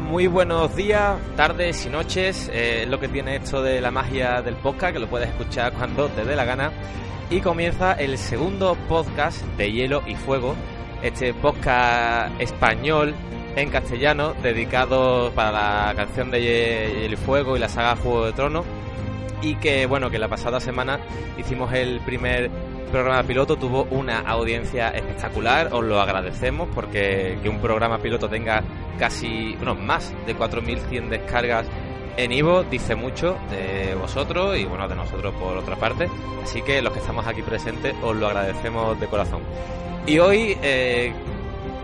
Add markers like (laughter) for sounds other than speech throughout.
Muy buenos días, tardes y noches. Eh, es lo que tiene esto de la magia del podcast, que lo puedes escuchar cuando te dé la gana. Y comienza el segundo podcast de Hielo y Fuego, este podcast español en castellano dedicado para la canción de Hielo y Fuego y la saga Juego de Tronos. Y que, bueno, que la pasada semana hicimos el primer programa piloto, tuvo una audiencia espectacular, os lo agradecemos porque que un programa piloto tenga casi, bueno, más de 4.100 descargas en Ivo dice mucho de vosotros y bueno, de nosotros por otra parte. Así que los que estamos aquí presentes os lo agradecemos de corazón. Y hoy, eh,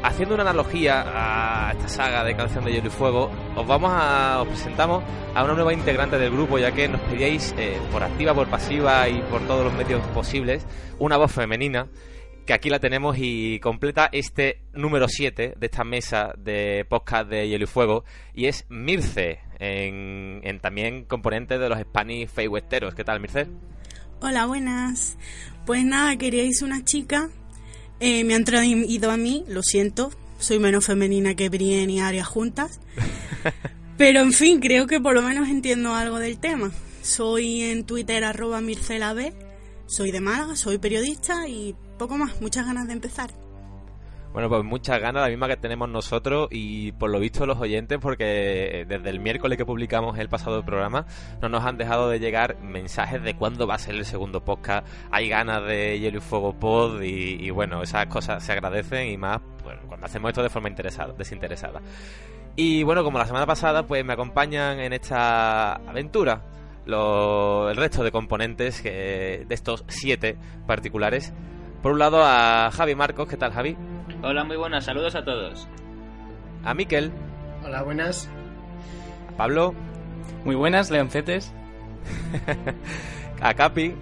haciendo una analogía a esta saga de Canción de Hielo y Fuego, os vamos a, os presentamos a una nueva integrante del grupo, ya que nos pedíais eh, por activa, por pasiva y por todos los medios posibles una voz femenina que aquí la tenemos y completa este número 7 de esta mesa de podcast de Hielo y Fuego y es Mirce, en, también componente de los Spanish Feyhuesteros. ¿Qué tal, Mirce? Hola, buenas. Pues nada, queríais una chica. Eh, me han traído a mí, lo siento. Soy menos femenina que Brienne y Aria juntas. (laughs) Pero en fin, creo que por lo menos entiendo algo del tema. Soy en Twitter arroba mircelab. Soy de Málaga, soy periodista y poco más. Muchas ganas de empezar. Bueno, pues muchas ganas, la misma que tenemos nosotros y por lo visto los oyentes, porque desde el miércoles que publicamos el pasado programa no nos han dejado de llegar mensajes de cuándo va a ser el segundo podcast. Hay ganas de Hielo y Fuego Pod y, bueno, esas cosas se agradecen y más bueno, cuando hacemos esto de forma interesada, desinteresada. Y bueno, como la semana pasada, pues me acompañan en esta aventura lo- el resto de componentes que, de estos siete particulares. Por un lado a Javi Marcos, ¿qué tal Javi? Hola, muy buenas, saludos a todos. A Miquel, Hola, buenas. a Pablo, Muy buenas, leoncetes. (laughs) a Capi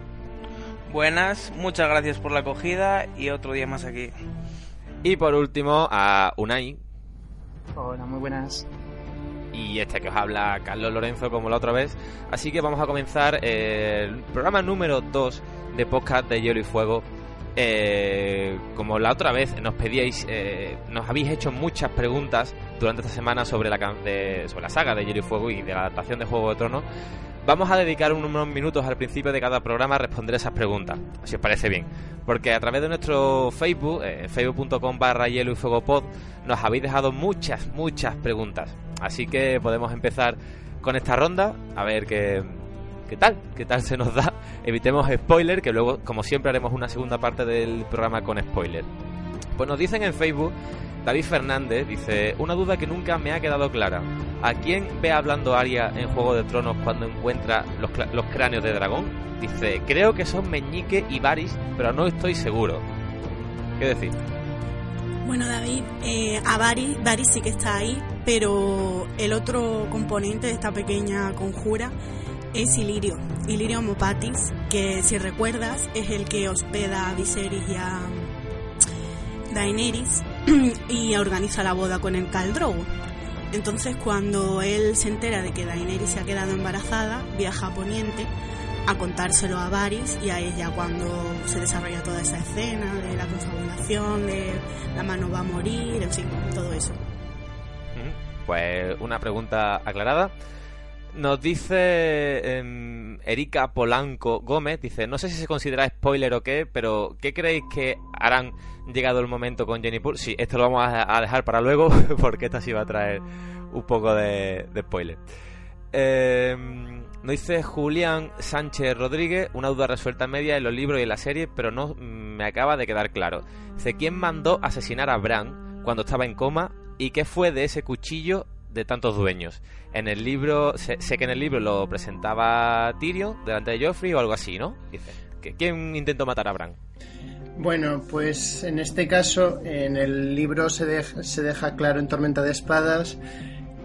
Buenas, muchas gracias por la acogida y otro día más aquí. y por último a Unai Hola, muy buenas. y este que os habla Carlos Lorenzo como la otra vez. Así que vamos a comenzar el programa número 2 de podcast de Hielo y Fuego. Eh, como la otra vez nos pedíais, eh, nos habéis hecho muchas preguntas durante esta semana sobre la, de- la saga de Hielo y Fuego y de la adaptación de Juego de Tronos. Vamos a dedicar unos minutos al principio de cada programa a responder esas preguntas, si os parece bien. Porque a través de nuestro Facebook, eh, facebook.com barra hielo y fuego pod, nos habéis dejado muchas, muchas preguntas. Así que podemos empezar con esta ronda, a ver qué, qué tal, qué tal se nos da. Evitemos spoiler, que luego, como siempre, haremos una segunda parte del programa con spoiler. Pues nos dicen en Facebook, David Fernández dice, una duda que nunca me ha quedado clara. ¿A quién ve hablando Aria en Juego de Tronos cuando encuentra los, cráneos de dragón? Dice, creo que son Meñique y Varys, pero no estoy seguro. ¿Qué decir? Bueno, David, eh, a Varys, Varys sí que está ahí, pero el otro componente de esta pequeña conjura es Ilirio, Ilirio Mopatis, que si recuerdas es el que hospeda a Viserys y a Daenerys (clears throat) y organiza la boda con el Khal Drogo. Entonces, cuando él se entera de que Daenerys se ha quedado embarazada, viaja a Poniente a contárselo a Varys y a ella cuando se desarrolla toda esa escena de la confabulación, de la mano va a morir, en fin, todo eso. Pues una pregunta aclarada. Nos dice em, Erika Polanco Gómez, dice, no sé si se considera spoiler o qué, pero ¿qué creéis que harán llegado el momento con Jenny Poole? Sí, esto lo vamos a, dejar para luego, (laughs) porque esta sí va a traer un poco de, de spoiler. Em, Nos dice Julián Sánchez Rodríguez, una duda resuelta media en los libros y en la serie, pero no mm, me acaba de quedar claro. Dice, ¿quién mandó asesinar a Bran cuando estaba en coma y qué fue de ese cuchillo de tantos dueños? En el libro, sé, que en el libro lo presentaba Tyrion delante de Joffrey o algo así, ¿no? Dice, ¿que- ¿quién intentó matar a Bran? Bueno, pues en este caso, en el libro se se deja claro en Tormenta de Espadas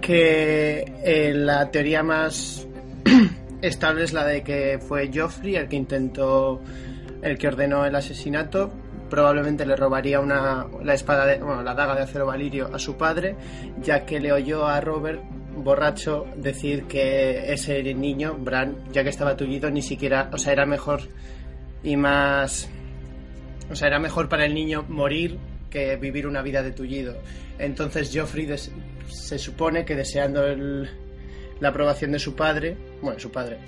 que eh, la teoría más (clears throat) estable es la de que fue Joffrey el que intentó, el que ordenó el asesinato. Probablemente le robaría una, la espada, de, bueno, la daga de acero valirio a su padre, ya que le oyó a Robert borracho decir que ese niño, Bran, ya que estaba tullido, ni siquiera, o sea, era mejor y más o sea, era mejor para el niño morir que vivir una vida de tullido. Entonces Joffrey se supone que deseando el- la aprobación de su padre, bueno, su padre,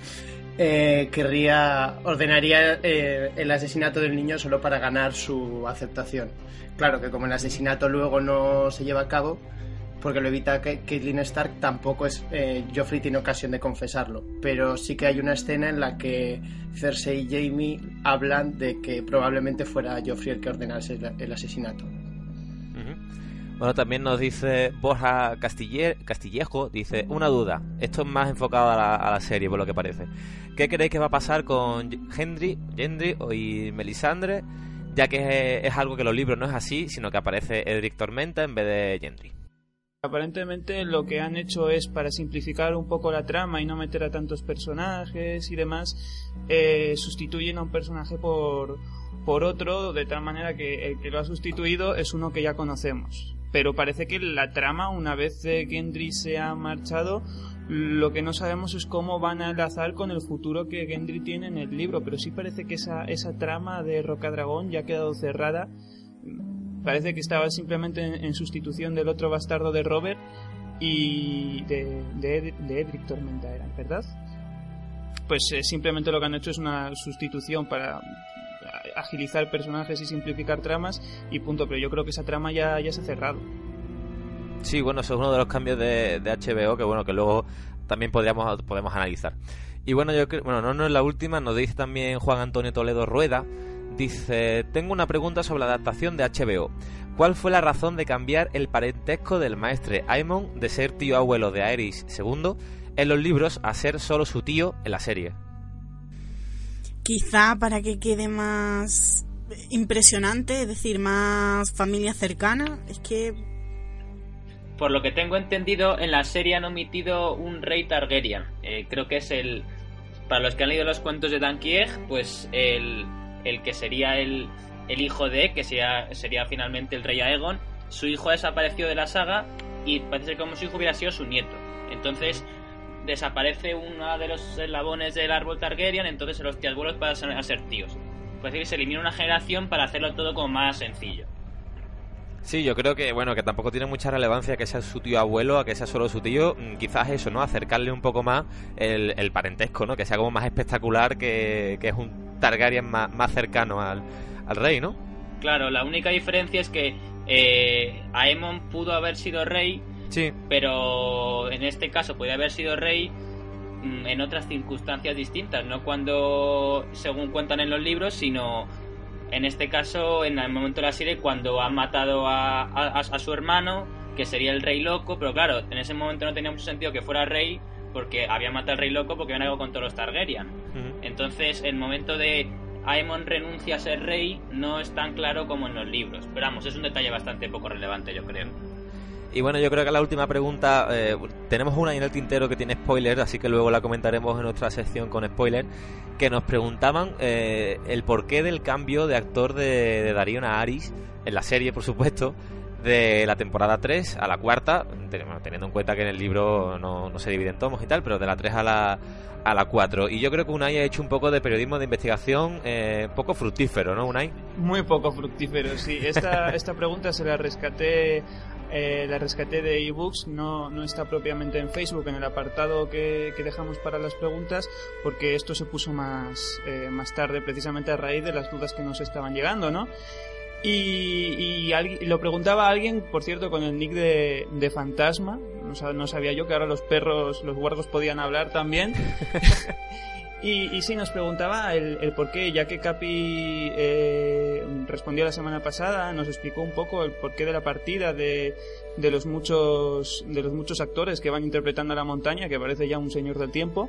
eh, querría, ordenaría eh, el asesinato del niño solo para ganar su aceptación. Claro que como el asesinato luego no se lleva a cabo, porque lo evita Ca- Caitlyn Stark, tampoco es eh, Joffrey tiene ocasión de confesarlo. Pero sí que hay una escena en la que Cersei y Jaime hablan de que probablemente fuera Joffrey el que ordenase el asesinato. Bueno, también nos dice Borja Castille- Castillejo, dice, una duda, esto es más enfocado a la, serie, por lo que parece. ¿Qué creéis que va a pasar con Gendry, Gendry y Melisandre? Ya que es, algo que los libros no es así, sino que aparece Edric Tormenta en vez de Gendry. Aparentemente lo que han hecho es para simplificar un poco la trama y no meter a tantos personajes y demás, eh, sustituyen a un personaje por, por otro de tal manera que el que lo ha sustituido es uno que ya conocemos. Pero parece que la trama, una vez eh, Gendry se ha marchado, lo que no sabemos es cómo van a enlazar con el futuro que Gendry tiene en el libro, pero sí parece que esa, esa trama de Rocadragón ya ha quedado cerrada parece que estaba simplemente en, sustitución del otro bastardo de Robert y de, de, Ed- de Edric Tormenta ¿verdad? Pues eh, simplemente lo que han hecho es una sustitución para agilizar personajes y simplificar tramas y punto, pero yo creo que esa trama ya, ya se ha cerrado. Sí, bueno, eso es uno de los cambios de, HBO que bueno, que luego también podríamos, podemos analizar. Y bueno, yo creo, bueno, no, no es la última, nos dice también Juan Antonio Toledo Rueda, dice, tengo una pregunta sobre la adaptación de HBO. ¿Cuál fue la razón de cambiar el parentesco del maestre Aemon de ser tío abuelo de Aerys II en los libros a ser solo su tío en la serie? Quizá para que quede más impresionante, es decir, más familia cercana. Es que Por lo que tengo entendido, en la serie han omitido un rey Targaryen. Eh, creo que es el. Para los que han leído los cuentos de Dan Kieg, pues el, el que sería el, el hijo de, que sería, sería finalmente el rey Aegon. Su hijo ha desaparecido de la saga y parece como su hijo hubiera sido su nieto. Entonces desaparece uno de los eslabones del árbol Targaryen, entonces los tíos pasan a ser tíos. Parece que se elimina una generación para hacerlo todo como más sencillo. Sí, yo creo que bueno que tampoco tiene mucha relevancia que sea su tío abuelo a que sea solo su tío. Mm, Quizás eso, ¿no? Acercarle un poco más el, el parentesco, ¿no? Que sea como más espectacular que, que es un Targaryen más, más cercano al, al rey, ¿no? Claro, la única diferencia es que eh, Aemon pudo haber sido rey, Sí. pero en este caso puede haber sido rey mm, en otras circunstancias distintas, no cuando, según cuentan en los libros, sino en este caso, en el momento de la serie, cuando ha matado a, a- a su hermano, que sería el rey loco, pero claro, en ese momento no tenía mucho sentido que fuera rey, porque había matado al rey loco porque habían algo con todos los Targaryen. Entonces, el momento de Aemon renuncia a ser rey no es tan claro como en los libros. Pero vamos, es un detalle bastante poco relevante, yo creo. Y bueno, yo creo que la última pregunta, eh, tenemos una en el tintero que tiene spoiler, así que luego la comentaremos en nuestra sección con spoiler, que nos preguntaban eh, el porqué del cambio de actor de, de Darío a Aris, en la serie, por supuesto, de la temporada 3 a la cuarta, teniendo en cuenta que en el libro no, no se divide en tomos y tal, pero de la 3 a la, a la 4. Y yo creo que Unai ha hecho un poco de periodismo de investigación eh, poco fructífero, ¿no, Unai? Muy poco fructífero, sí. Esta, (laughs) esta pregunta se la rescaté, eh, la rescaté de ebooks, no, no está propiamente en Facebook, en el apartado que, que dejamos para las preguntas, porque esto se puso más, eh, más tarde, precisamente a raíz de las dudas que nos estaban llegando, ¿no? Y, y algui- lo preguntaba alguien, por cierto, con el nick de, de Fantasma. No, no sabía yo que ahora los perros, los huargos podían hablar también. (laughs) y, y sí, nos preguntaba el, el por qué, ya que Capi eh, respondió la semana pasada, nos explicó un poco el porqué de la partida, de, de los muchos de los muchos actores que van interpretando a la montaña, que parece ya un señor del tiempo.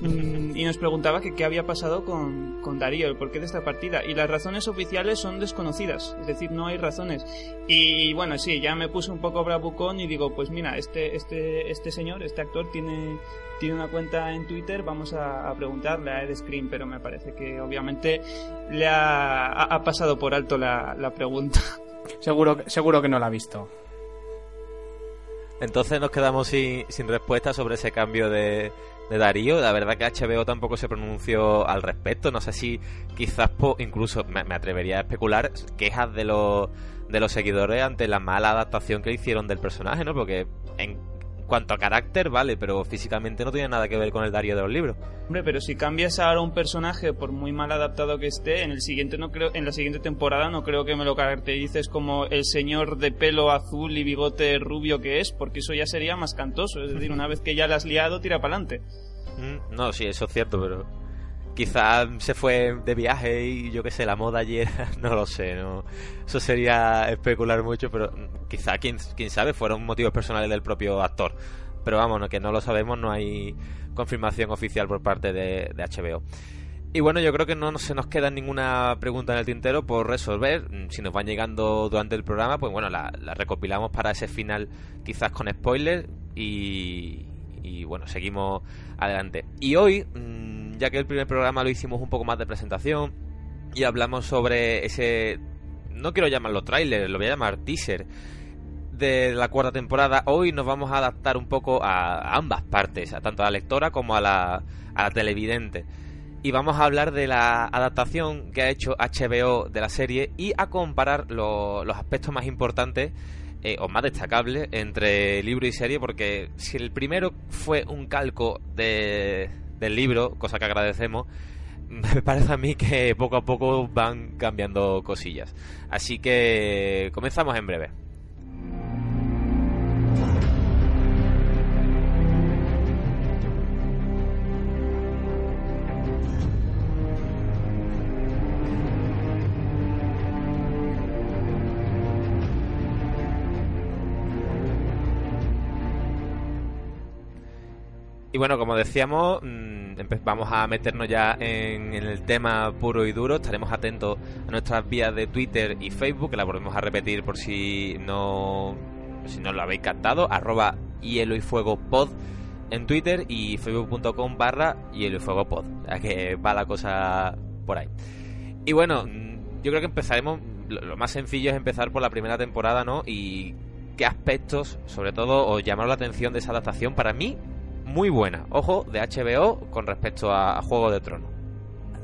Mm, y nos preguntaba que qué había pasado con, con Darío, el porqué de esta partida. Y las razones oficiales son desconocidas, es decir, no hay razones. Y bueno, sí, ya me puse un poco bravucón y digo, pues mira, este, este, este señor, este actor tiene, tiene una cuenta en Twitter, vamos a, a preguntarle a Ed Screen, pero me parece que obviamente le ha, ha- ha pasado por alto la, la pregunta. (laughs) Seguro, que- seguro que no la ha visto. Entonces nos quedamos sin, sin respuesta sobre ese cambio de, de Darío. La verdad que HBO tampoco se pronunció al respecto. No sé si quizás po- incluso me, me atrevería a especular quejas de los, de los seguidores ante la mala adaptación que hicieron del personaje, ¿no? Porque en cuanto a carácter, vale, pero físicamente no tiene nada que ver con el Darío de los libros. Hombre, pero si cambias ahora un personaje por muy mal adaptado que esté, en el siguiente no creo, en la siguiente temporada no creo que me lo caracterices como el señor de pelo azul y bigote rubio que es, porque eso ya sería más cantoso. Es decir, una vez que ya la has liado, tira para adelante. Mm, No, sí, eso es cierto, pero quizás se fue de viaje y yo qué sé, la moda ayer, (laughs) no lo sé, no eso sería especular mucho, pero quizá, quién, quién sabe, fueron motivos personales del propio actor. Pero vamos, que no lo sabemos, no hay confirmación oficial por parte de, HBO. Y bueno, yo creo que no se nos queda ninguna pregunta en el tintero por resolver. Mm, Si nos van llegando durante el programa, pues bueno, la, la recopilamos para ese final quizás con spoilers y, y bueno, seguimos adelante. Y hoy, mm, ya que el primer programa lo hicimos un poco más de presentación y hablamos sobre ese... No quiero llamarlo tráiler, lo voy a llamar teaser de la cuarta temporada, hoy nos vamos a adaptar un poco a, ambas partes, a tanto a la lectora como a la, a la televidente. Y vamos a hablar de la adaptación que ha hecho HBO de la serie y a comparar lo- los aspectos más importantes eh, o más destacables entre libro y serie, porque si el primero fue un calco de, del libro, cosa que agradecemos, (laughs) me parece a mí que poco a poco van cambiando cosillas. Así que comenzamos en breve. Y bueno, como decíamos, mm, vamos a meternos ya en, el tema puro y duro. Estaremos atentos a nuestras vías de Twitter y Facebook, que la volvemos a repetir por si no, si no lo habéis captado. Arroba hielo y fuego pod en Twitter y facebook.com barra hielo y fuego pod. Sea que va la cosa por ahí. Y bueno, mm, yo creo que empezaremos. Lo más sencillo es empezar por la primera temporada, ¿no? Y qué aspectos, sobre todo, os llamaron la atención de esa adaptación. Para mí, muy buena. Ojo, de HBO con respecto a, Juego de Tronos.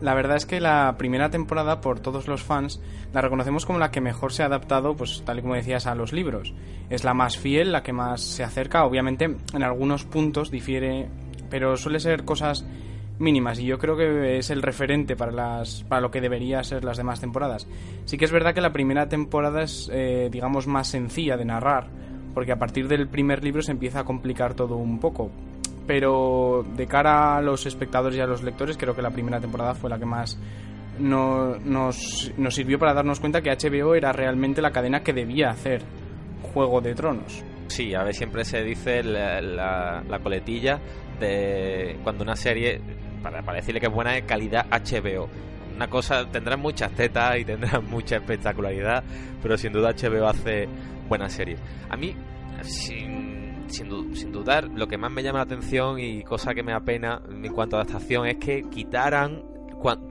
La verdad es que la primera temporada, por todos los fans, la reconocemos como la que mejor se ha adaptado, pues tal y como decías, a los libros. Es la más fiel, la que más se acerca. Obviamente, en algunos puntos difiere, pero suele ser cosas mínimas y yo creo que es el referente para las para lo que debería ser las demás temporadas. Sí que es verdad que la primera temporada es, eh, digamos, más sencilla de narrar, porque a partir del primer libro se empieza a complicar todo un poco pero de cara a los espectadores y a los lectores creo que la primera temporada fue la que más no- nos, nos sirvió para darnos cuenta que HBO era realmente la cadena que debía hacer Juego de Tronos. Sí, a ver, siempre se dice la, la- la coletilla de cuando una serie, para, para decirle que es buena, es calidad HBO. Una cosa, tendrán muchas tetas y tendrán (laughs) mucha espectacularidad, pero sin duda HBO hace buenas series. A mí, sin, sin, sin dudar, lo que más me llama la atención y cosa que me apena en cuanto a adaptación es que quitaran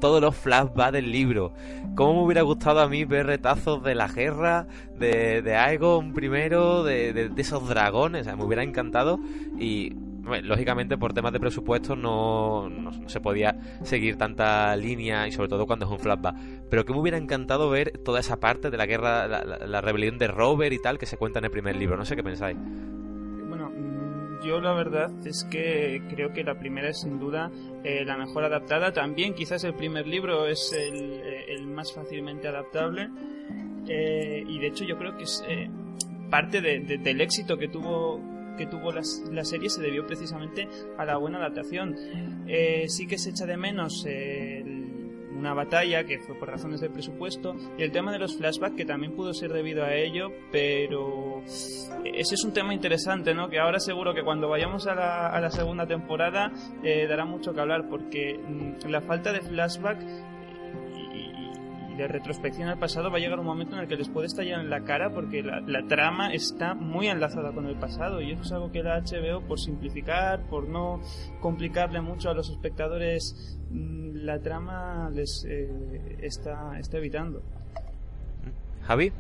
todos los flashbacks del libro. ¿Cómo me hubiera gustado a mí ver retazos de la guerra, de, de Aegon primero, de, de- esos dragones? Me hubiera encantado y... Lógicamente por temas de presupuesto no, no- se podía seguir tanta línea y sobre todo cuando es un flashback. Pero que me hubiera encantado ver toda esa parte de la guerra, la rebelión de Robert y tal que se cuenta en el primer libro. No sé qué pensáis. Yo la verdad es que creo que la primera es sin duda eh, la mejor adaptada. También quizás el primer libro es el, eh, más fácilmente adaptable. eh, y de hecho yo creo que es eh, parte de- de- del éxito que tuvo que tuvo las- la serie se debió precisamente a la buena adaptación. Eh, sí que se echa de menos el- una batalla que fue por razones de presupuesto y el tema de los flashbacks que también pudo ser debido a ello, pero ese es un tema interesante, ¿no? Que ahora seguro que cuando vayamos a la, a la segunda temporada eh, dará mucho que hablar porque mm, la falta de flashback de retrospección al pasado va a llegar un momento en el que les puede estallar en la cara porque la, la trama está muy enlazada con el pasado y eso es algo que la HBO por simplificar, por no complicarle mucho a los espectadores mm, la trama les eh, está, está evitando. Javi.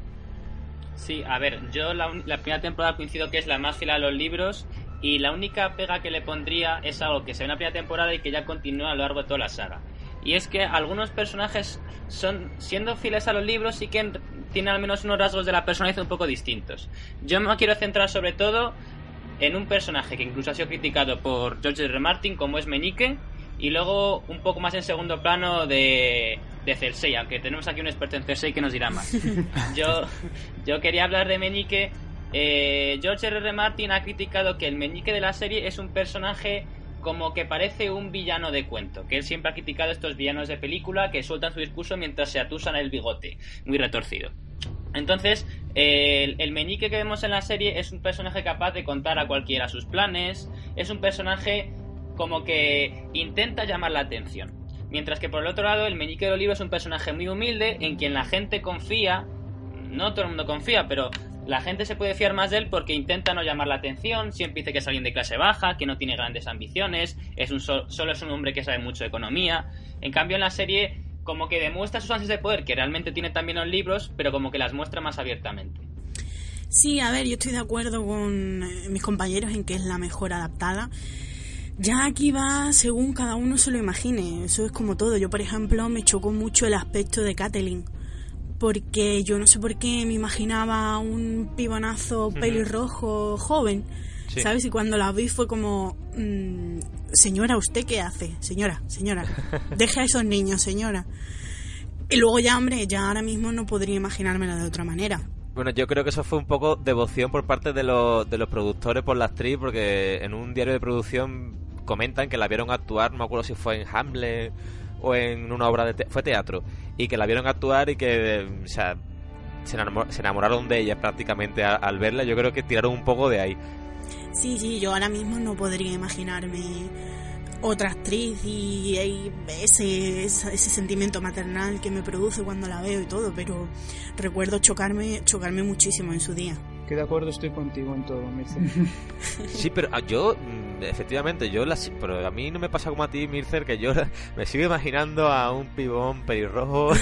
Sí, a ver, yo la, la primera temporada coincido que es la más fiel a los libros y la única pega que le pondría es algo que se ve en la primera temporada y que ya continúa a lo largo de toda la saga. Y es que algunos personajes son, siendo fieles a los libros, sí que en- tienen al menos unos rasgos de la personalidad un poco distintos. Yo me quiero centrar sobre todo en un personaje que incluso ha sido criticado por George R. R. Martin, como es Meñique, y luego un poco más en segundo plano de, de Cersei, aunque tenemos aquí un experto en Cersei que nos dirá más. (laughs) Yo, yo quería hablar de Meñique. Eh, George R. R. Martin ha criticado que el Meñique de la serie es un personaje como que parece un villano de cuento, que él siempre ha criticado estos villanos de película que sueltan su discurso mientras se atusan el bigote, muy retorcido. Entonces, el, el meñique que vemos en la serie es un personaje capaz de contar a cualquiera sus planes, es un personaje como que intenta llamar la atención. Mientras que por el otro lado, el meñique de Olivo es un personaje muy humilde en quien la gente confía, no todo el mundo confía, pero la gente se puede fiar más de él porque intenta no llamar la atención, siempre dice que es alguien de clase baja, que no tiene grandes ambiciones, es un sol- solo es un hombre que sabe mucho de economía. En cambio, en la serie, como que demuestra sus ansias de poder, que realmente tiene también los libros, pero como que las muestra más abiertamente. Sí, a ver, yo estoy de acuerdo con eh, mis compañeros en que es la mejor adaptada. Ya aquí va según cada uno se lo imagine, eso es como todo. Yo, por ejemplo, me chocó mucho el aspecto de Catelyn, porque yo no sé por qué me imaginaba un pibonazo pelirrojo joven, Sí. ¿sabes? Y cuando la vi fue como, mm, señora, ¿usted qué hace? Señora, señora, (laughs) deje a esos niños, señora. Y luego ya, hombre, ya ahora mismo no podría imaginármela de otra manera. Bueno, yo creo que eso fue un poco devoción por parte de los, de los productores por la actriz, porque en un diario de producción comentan que la vieron actuar, no me acuerdo si fue en Hamlet o en una obra de te- fue teatro, y que la vieron actuar y que, o sea, se, enamor- se enamoraron de ella prácticamente al verla. Yo creo que tiraron un poco de ahí. Sí, sí, yo ahora mismo no podría imaginarme otra actriz y, ese, esa- ese sentimiento maternal que me produce cuando la veo y todo, pero recuerdo chocarme, chocarme muchísimo en su día. Que de acuerdo estoy contigo en todo, Mirce. (laughs) Sí, pero ah, yo, mm, efectivamente, yo la, si- pero a mí no me pasa como a ti, Mircer, que yo me sigo imaginando a un pibón pelirrojo.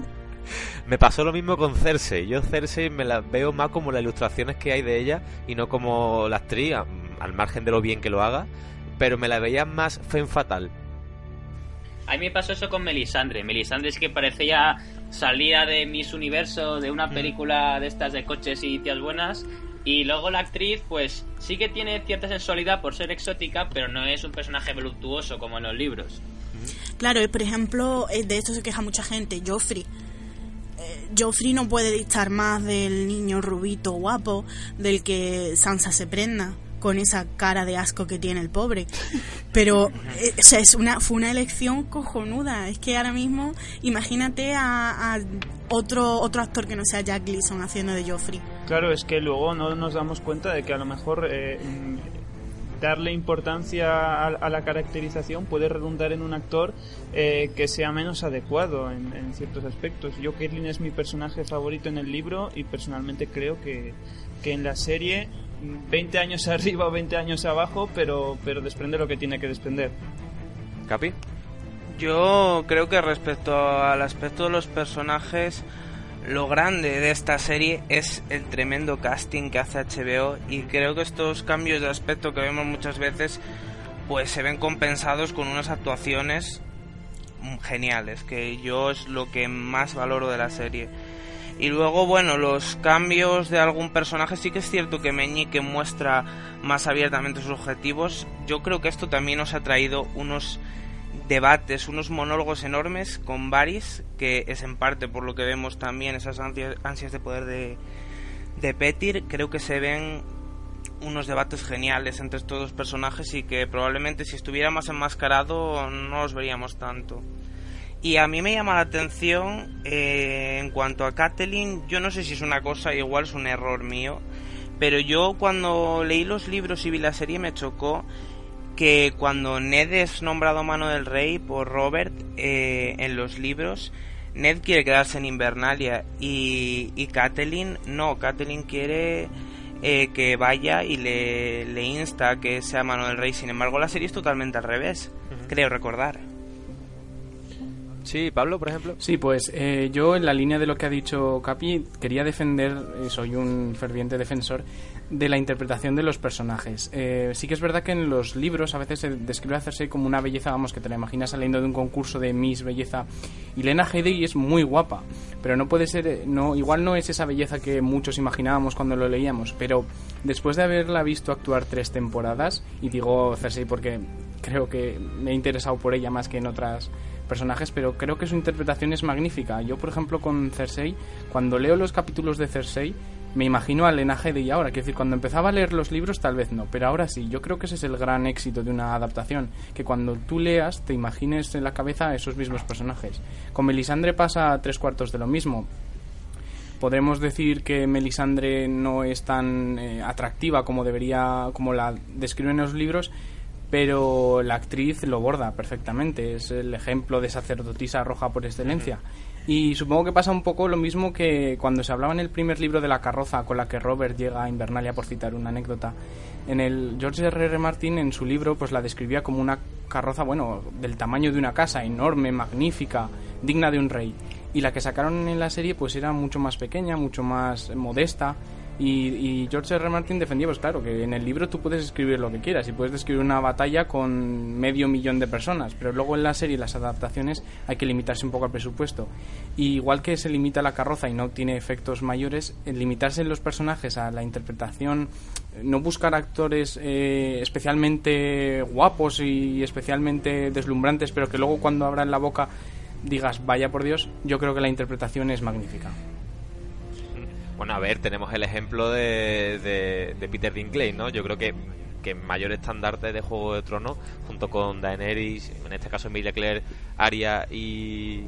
(laughs) me pasó lo mismo con Cersei. Yo Cersei me la veo más como las ilustraciones que hay de ella y no como la actriz, al margen de lo bien que lo haga, pero me la veía más fen fatal. A mí me pasó eso con Melisandre. Melisandre es que parecía salida de Miss Universo, de una película de estas de coches y tías buenas. Y luego la actriz, pues sí que tiene cierta sensualidad por ser exótica, pero no es un personaje voluptuoso como en los libros. Claro, y por ejemplo, eh, de esto se queja mucha gente, Joffrey. Eh, Joffrey no puede dictar más del niño rubito guapo del que Sansa se prenda con esa cara de asco que tiene el pobre. Pero (laughs) eh, o sea, es una, fue una elección cojonuda. Es que ahora mismo, imagínate a, a otro, otro actor que no sea Jack Gleason haciendo de Joffrey. Claro, es que luego no nos damos cuenta de que a lo mejor eh, darle importancia a, a la caracterización puede redundar en un actor eh, que sea menos adecuado en, en ciertos aspectos. Yo, Caitlyn es mi personaje favorito en el libro y personalmente creo que, que en la serie 20 años (laughs) arriba o 20 años abajo, pero, pero desprende lo que tiene que desprender. ¿Capi? Yo creo que respecto al aspecto de los personajes, lo grande de esta serie es el tremendo casting que hace HBO y creo que estos cambios de aspecto que vemos muchas veces pues se ven compensados con unas actuaciones geniales, que yo es lo que más valoro de la serie. Y luego, bueno, los cambios de algún personaje, sí que es cierto que Meñique muestra más abiertamente sus objetivos. Yo creo que esto también nos ha traído unos debates, unos monólogos enormes con Varys, que es en parte por lo que vemos también esas ansias, de poder de, de Petir. Creo que se ven unos debates geniales entre estos dos personajes y que probablemente si estuviera más enmascarado no los veríamos tanto. Y a mí me llama la atención eh, en cuanto a Catelyn, yo no sé si es una cosa, igual es un error mío, pero yo cuando leí los libros y vi la serie me chocó que cuando Ned es nombrado mano del rey por Robert eh, en los libros, Ned quiere quedarse en Invernalia y, y Catelyn no, Catelyn quiere eh, que vaya y le, le insta que sea mano del rey. Sin embargo, la serie es totalmente al revés, creo recordar. Sí, Pablo, por ejemplo. Sí, pues eh, yo en la línea de lo que ha dicho Capi quería defender, eh, soy un ferviente defensor de la interpretación de los personajes. Eh, sí que es verdad que en los libros a veces se describe a Cersei como una belleza, vamos, que te la imaginas saliendo de un concurso de Miss Belleza. Y Lena Headey es muy guapa, pero no puede ser, no, igual no es esa belleza que muchos imaginábamos cuando lo leíamos, pero después de haberla visto actuar tres temporadas, y digo Cersei porque creo que me he interesado por ella más que en otras personajes, pero creo que su interpretación es magnífica. Yo, por ejemplo, con Cersei, cuando leo los capítulos de Cersei, me imagino al Lena Headey ahora. Quiero decir, cuando empezaba a leer los libros, tal vez no, pero ahora sí. Yo creo que ese es el gran éxito de una adaptación, que cuando tú leas, te imagines en la cabeza a esos mismos personajes. Con Melisandre pasa tres cuartos de lo mismo. Podremos decir que Melisandre no es tan eh, atractiva como debería, como la describen en los libros, pero la actriz lo borda perfectamente, es el ejemplo de sacerdotisa roja por excelencia. Y supongo que pasa un poco lo mismo que cuando se hablaba en el primer libro de la carroza con la que Robert llega a Invernalia, por citar una anécdota. En el George R. R. Martin, en su libro, pues la describía como una carroza, bueno, del tamaño de una casa, enorme, magnífica, digna de un rey. Y la que sacaron en la serie, pues era mucho más pequeña, mucho más modesta. Y, y, George R. R. Martin defendía, pues claro, que en el libro tú puedes escribir lo que quieras y puedes describir una batalla con medio millón de personas, pero luego en la serie las adaptaciones hay que limitarse un poco al presupuesto. Y igual que se limita la carroza y no tiene efectos mayores, limitarse en los personajes a la interpretación, no buscar actores eh, especialmente guapos y especialmente deslumbrantes, pero que luego cuando abran la boca digas, vaya por Dios, yo creo que la interpretación es magnífica. Bueno, a ver, tenemos el ejemplo de, de, Peter Dinklage, ¿no? Yo creo que, que mayor estandarte de Juego de Tronos, junto con Daenerys, en este caso Emilia Claire, Arya y,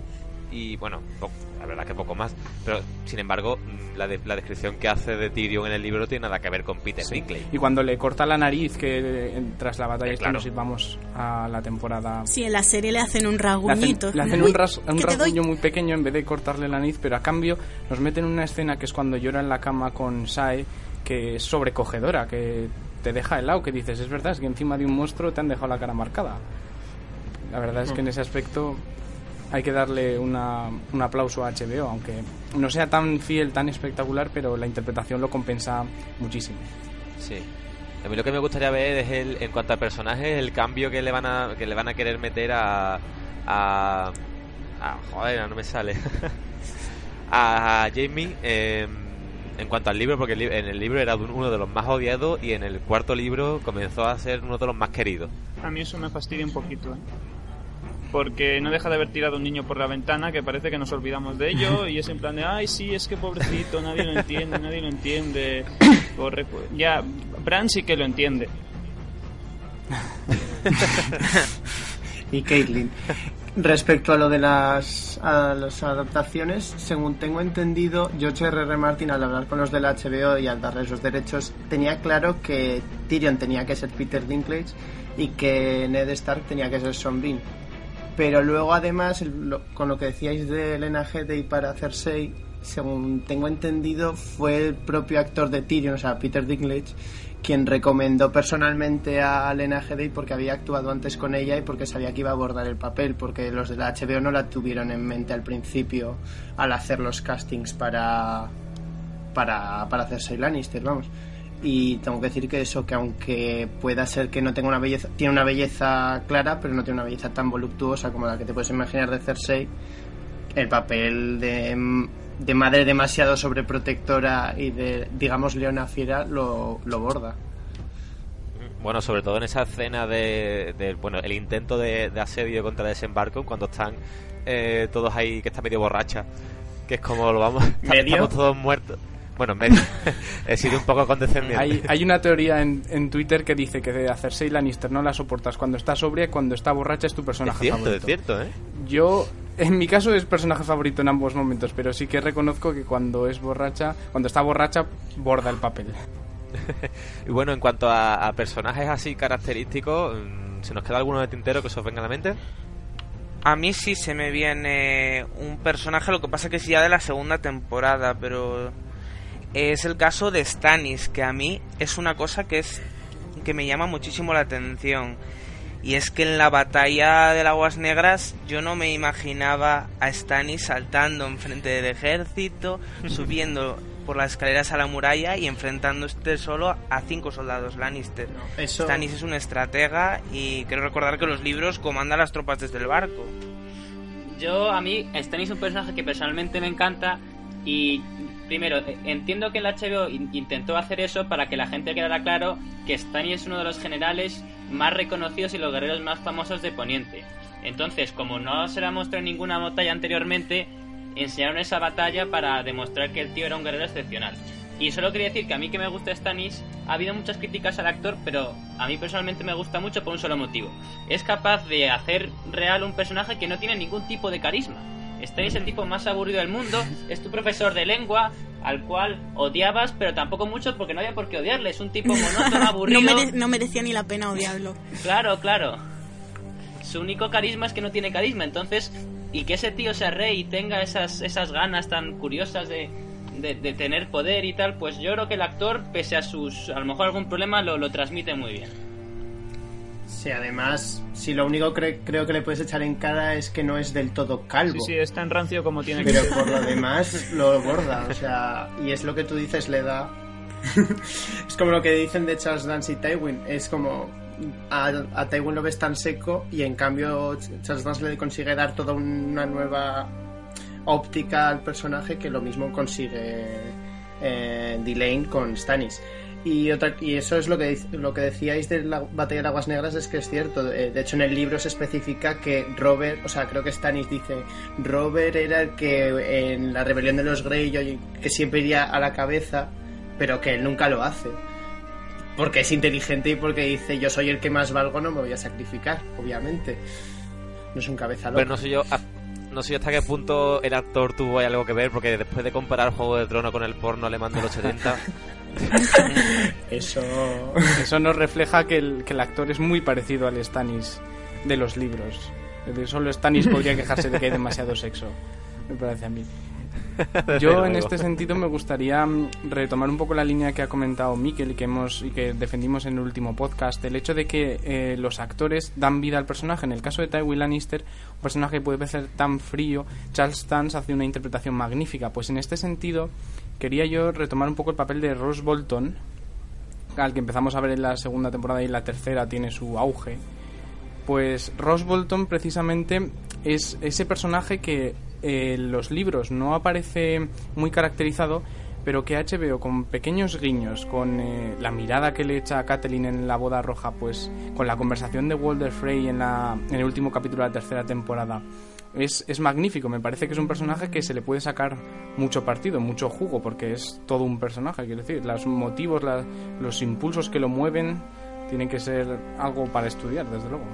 y bueno, po- la verdad que poco más. Pero, sin embargo, mm, la, de- la descripción que hace de Tyrion en el libro no tiene nada que ver con Peter Sí. Y cuando le corta la nariz, que eh, tras la batalla Eh, esta claro. nos íbamos a la temporada Sí, en la serie le hacen un Le hacen, rasguñito. le hacen un, ras- un que rasguño muy pequeño en vez de cortarle la nariz, pero a cambio nos meten una escena que es cuando llora en la cama con Sae, que es sobrecogedora, que te deja helado, que dices, es verdad, es que encima de un monstruo te han dejado la cara marcada. La verdad es que en ese aspecto hay que darle una- un aplauso a HBO, aunque no sea tan fiel, tan espectacular, pero la interpretación lo compensa muchísimo. Sí. A mí lo que me gustaría ver es el, en cuanto a personajes, el cambio que le van a, que le van a querer meter a, a, a- joder, no me sale. (laughs) a Jamie eh, en cuanto al libro, porque el en el libro era uno de los más odiados y en el cuarto libro comenzó a ser uno de los más queridos. A mí eso me fastidia un poquito, ¿eh? Porque no deja de haber tirado un niño por la ventana que parece que nos olvidamos de ello y es en plan de, ay, sí, es que pobrecito, nadie lo entiende, nadie lo entiende. Ya, Bran sí que lo entiende. (laughs) y Caitlin. Respecto a lo de las, a las adaptaciones, según tengo entendido, George. R. Martin al hablar con los del HBO y al darles los derechos, tenía claro que Tyrion tenía que ser Peter Dinklage y que Ned Stark tenía que ser Sean Bean. Pero luego además, lo- con lo que decíais de Elena Headey para Cersei, según tengo entendido, fue el propio actor de Tyrion, o sea, Peter Dinklage, quien recomendó personalmente a Lena Headey porque había actuado antes con ella y porque sabía que iba a abordar el papel, porque los de la HBO no la tuvieron en mente al principio al hacer los castings para para, para hacer Lannister, vamos. Y tengo que decir que eso, que aunque pueda ser que no tenga una belleza, tiene una belleza clara, pero no tiene una belleza tan voluptuosa como la que te puedes imaginar de Cersei, el papel de, de madre demasiado sobreprotectora y de, digamos, leona fiera lo, lo borda. Bueno, sobre todo en esa escena de, de- bueno, el intento de, de asedio contra desembarco, cuando están eh, todos ahí, que está medio borracha, que es como lo vamos, (laughs) ¿Medio? estamos todos muertos. Bueno, medio. (laughs) He sido un poco condescendiente. Hay, hay una teoría en, en Twitter que dice que de hacer Cersei Lannister no la soportas cuando está sobria y cuando está borracha es tu es personaje cierto, favorito. es cierto, ¿eh? Yo, en mi caso, es personaje favorito en ambos momentos, pero sí que reconozco que cuando es borracha, cuando está borracha, borda el papel. (laughs) Y bueno, en cuanto a, a personajes así característicos, mm, ¿se nos queda alguno de tintero que os venga a la mente? A mí sí se me viene un personaje, lo que pasa que es ya de la segunda temporada, pero es el caso de Stannis, que a mí es una cosa que es que me llama muchísimo la atención. Y es que en la batalla de las Aguas Negras yo no me imaginaba a Stannis saltando enfrente del ejército, (laughs) subiendo por las escaleras a la muralla y enfrentándose solo a cinco soldados Lannister. Eso, Stannis es un estratega y quiero recordar que los libros comanda las tropas desde el barco. Yo, a mí, Stannis es un personaje que personalmente me encanta y, primero, eh, entiendo que el HBO in- intentó hacer eso para que la gente quedara claro que Stannis es uno de los generales más reconocidos y los guerreros más famosos de Poniente. Entonces, como no se le ha mostrado en ninguna batalla anteriormente, enseñaron esa batalla para demostrar que el tío era un guerrero excepcional. Y solo quería decir que a mí que me gusta Stannis, ha habido muchas críticas al actor, pero a mí personalmente me gusta mucho por un solo motivo. Es capaz de hacer real un personaje que no tiene ningún tipo de carisma. Stannis es el tipo más aburrido del mundo, es tu profesor de lengua, al cual odiabas, pero tampoco mucho porque no había por qué odiarle. Es un tipo monótono, (laughs) aburrido. No, mere- no merecía ni la pena odiarlo. Claro, claro. Su único carisma es que no tiene carisma, entonces, y que ese tío sea rey y tenga esas, esas ganas tan curiosas de, de, de tener poder y tal, pues yo creo que el actor, pese a sus, a lo mejor algún problema, lo, lo transmite muy bien. Sí, además, si lo único que creo que le puedes echar en cara es que no es del todo calvo. Sí, sí, es tan rancio como tiene que Pero ser. por lo (laughs) demás lo borda, o sea, y es lo que tú dices, le da. (laughs) es como lo que dicen de Charles Dance y Tywin, es como a, a Tywin lo ves tan seco y en cambio Ch- Charles Dance le consigue dar toda una nueva óptica al personaje que lo mismo consigue eh, Delane con Stannis. Y, otra, y eso es lo que, lo que decíais de la batalla de aguas negras, es que es cierto. Eh, De hecho, en el libro se especifica que Robert, o sea, creo que Stannis dice, Robert era el que en la rebelión de los Greyjoy, que siempre iría a la cabeza, pero que él nunca lo hace. Porque es inteligente y porque dice, yo soy el que más valgo, no me voy a sacrificar, obviamente. No es un cabeza loca. Pero no sé yo a- no sé hasta qué punto el actor tuvo ahí algo que ver, porque después de comparar Juego de Trono con el porno alemán de los (laughs) 70, (laughs) Eso... Eso nos refleja que el, que el actor es muy parecido al Stannis de los libros. Solo Stannis podría quejarse de que hay demasiado sexo, me parece a mí. (laughs) Yo en este sentido me gustaría mm, retomar un poco la línea que ha comentado Mikel y que hemos y que defendimos en el último podcast, el hecho de que eh, los actores dan vida al personaje. En el caso de Tywin Lannister, un personaje puede ser tan frío, Charles Dance hace una interpretación magnífica. Pues en este sentido quería yo retomar un poco el papel de Ross Bolton, al que empezamos a ver en la segunda temporada y la tercera tiene su auge. Pues Ross Bolton precisamente es ese personaje que eh, en los libros no aparece muy caracterizado, pero que HBO con pequeños guiños, con eh, la mirada que le echa a Catelyn en la boda roja, pues con la conversación de Walder Frey en, la, en el último capítulo de la tercera temporada, es, es magnífico. Me parece que es un personaje que se le puede sacar mucho partido, mucho jugo, porque es todo un personaje. Quiero decir, los motivos, la- los impulsos que lo mueven tienen que ser algo para estudiar, desde luego.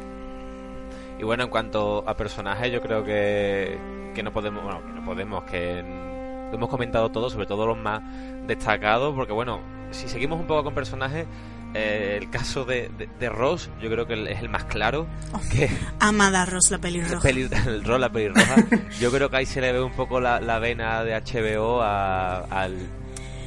Y bueno, en cuanto a personajes, yo creo que, que no podemos, bueno, que no podemos, que lo hemos comentado todo, sobre todo los más destacados, porque bueno, si seguimos un poco con personajes, eh, el caso de, de, de Ross, yo creo que es el más claro, que Amada Ross, la pelirroja. (laughs) peli- el rol, la pelirroja, (laughs) yo creo que ahí se le ve un poco la, la vena de HBO a- al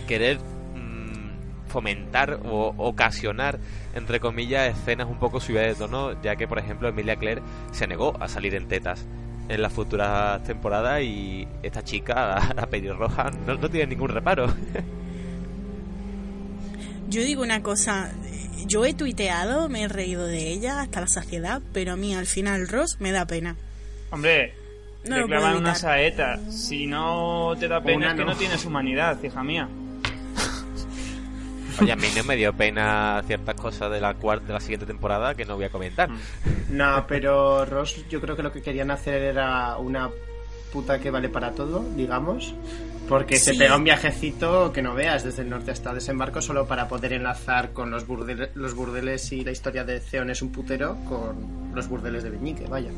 querer mm, fomentar o ocasionar, entre comillas, escenas un poco subidas de tono, ya que, por ejemplo, Emilia Claire se negó a salir en tetas en las futuras temporadas y esta chica, la, (laughs) la pelirroja, no, no tiene ningún reparo. Yo digo una cosa, yo he tuiteado, me he reído de ella hasta la saciedad, pero a mí al final Ross me da pena. Hombre, No te clavan una saeta. Si no te da pena Una es que no. no tienes humanidad, hija mía. (laughs) Oye, a mí no me dio pena ciertas cosas de la cuarta, de la siguiente temporada que no voy a comentar. No, pero Ross yo creo que lo que querían hacer era una puta que vale para todo, digamos. Porque se pega un viajecito que no veas desde el norte hasta desembarco solo para poder enlazar con los, burdele- los burdeles y la historia de Theon es un putero con los burdeles de Beñique, vaya.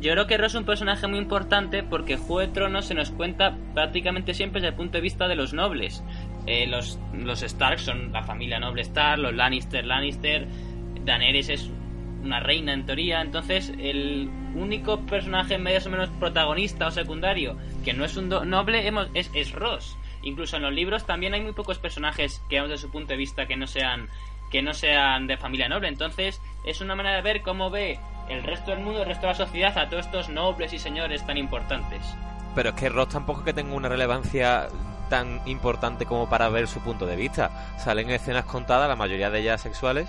Yo creo que Ross es un personaje muy importante porque Juego de Tronos se nos cuenta prácticamente siempre desde el punto de vista de los nobles. Eh, los, los Stark son la familia noble Stark, los Lannister, Lannister, Daenerys es una reina en teoría, entonces el único personaje más o menos protagonista o secundario que no es un noble es, es Ross. Incluso en los libros también hay muy pocos personajes que desde su punto de vista que no sean que no sean de familia noble. Entonces, es una manera de ver cómo ve el resto del mundo, el resto de la sociedad a todos estos nobles y señores tan importantes. Pero es que Ross tampoco es que tenga una relevancia tan importante como para ver su punto de vista. Salen escenas contadas, la mayoría de ellas sexuales.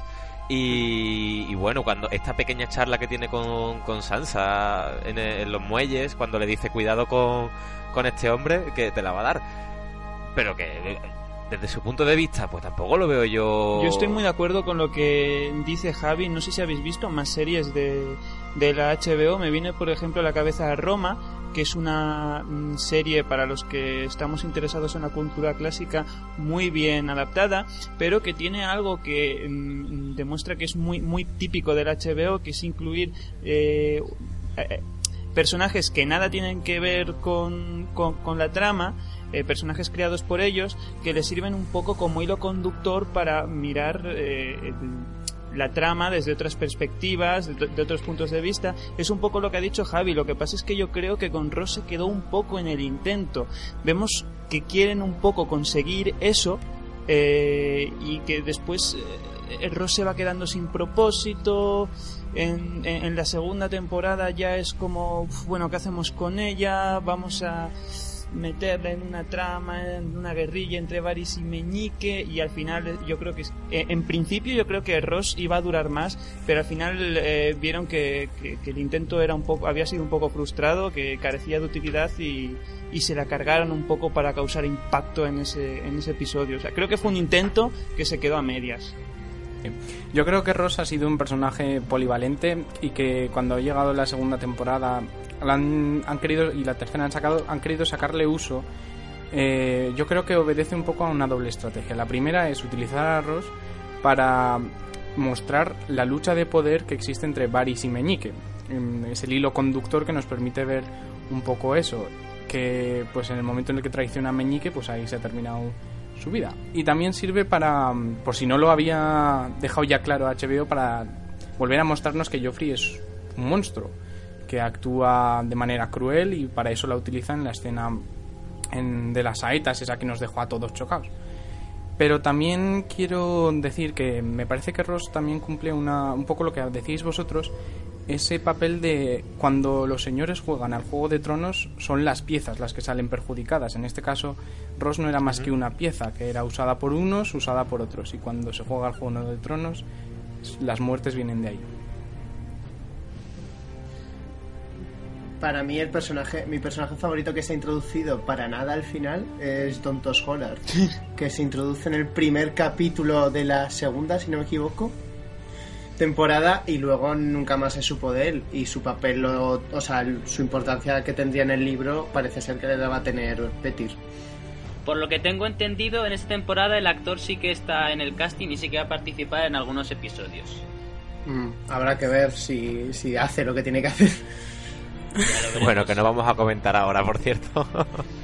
Y, bueno, cuando esta pequeña charla que tiene con, con Sansa en, en los muelles, cuando le dice cuidado con, con este hombre, que te la va a dar. Pero que desde su punto de vista, pues tampoco lo veo yo. Yo estoy muy de acuerdo con lo que dice Javi. No sé si habéis visto más series de, de la HBO. Me viene, por ejemplo, a la cabeza Roma, que es una mm, serie para los que estamos interesados en la cultura clásica muy bien adaptada, pero que tiene algo que mm, demuestra que es muy, muy típico del HBO, que es incluir eh, eh, personajes que nada tienen que ver con, con, la trama, eh, personajes creados por ellos, que les sirven un poco como hilo conductor para mirar eh, la trama desde otras perspectivas, de, otros puntos de vista. Es un poco lo que ha dicho Javi. Lo que pasa es que yo creo que con Ross se quedó un poco en el intento. Vemos que quieren un poco conseguir eso eh, y que después Ross se va quedando sin propósito. En, la segunda temporada ya es como, "Uf, bueno, ¿qué hacemos con ella? Vamos a meterla en una trama, en una guerrilla entre Varys y Meñique y al final eh, yo creo que eh, en principio yo creo que Ross iba a durar más pero al final eh, vieron que el intento era un poco había sido un poco frustrado que carecía de utilidad y, y se la cargaron un poco para causar impacto en ese en ese episodio o sea creo que fue un intento que se quedó a medias Yo creo que Ross ha sido un personaje polivalente y que cuando ha llegado la segunda temporada han querido y la tercera han sacado han querido sacarle uso. Eh, yo creo que obedece un poco a una doble estrategia. La primera es utilizar a Ross para mostrar la lucha de poder que existe entre Varys y Meñique. Em, Es el hilo conductor que nos permite ver un poco eso. Que pues en el momento en el que traiciona a Meñique, pues ahí se ha terminado su vida. Y también sirve para, mm, por si no lo había dejado ya claro HBO, para volver a mostrarnos que Joffrey es un monstruo, que actúa de manera cruel y para eso la utiliza en la escena en- de las saetas, esa que nos dejó a todos chocados. Pero también quiero decir que me parece que Ross también cumple una, un poco lo que decís vosotros, ese papel de cuando los señores juegan al Juego de Tronos son las piezas las que salen perjudicadas. En este caso, Ross no era más que una pieza que era usada por unos, usada por otros. Y cuando se juega al Juego de Tronos, las muertes vienen de ahí. Para mí el personaje, mi personaje favorito que se ha introducido para nada al final es Don Tos Hollard, (laughs) que se introduce en el primer capítulo de la segunda, si no me equivoco, temporada y luego nunca más se supo de él y su papel, lo- o sea, el- su importancia que tendría en el libro parece ser que le va a tener Petir. Por lo que tengo entendido, en esta temporada el actor sí que está en el casting y sí que va a participar en algunos episodios. Mm, habrá que ver si, si hace lo que tiene que hacer. Bueno, que no vamos a comentar ahora, por cierto. (laughs)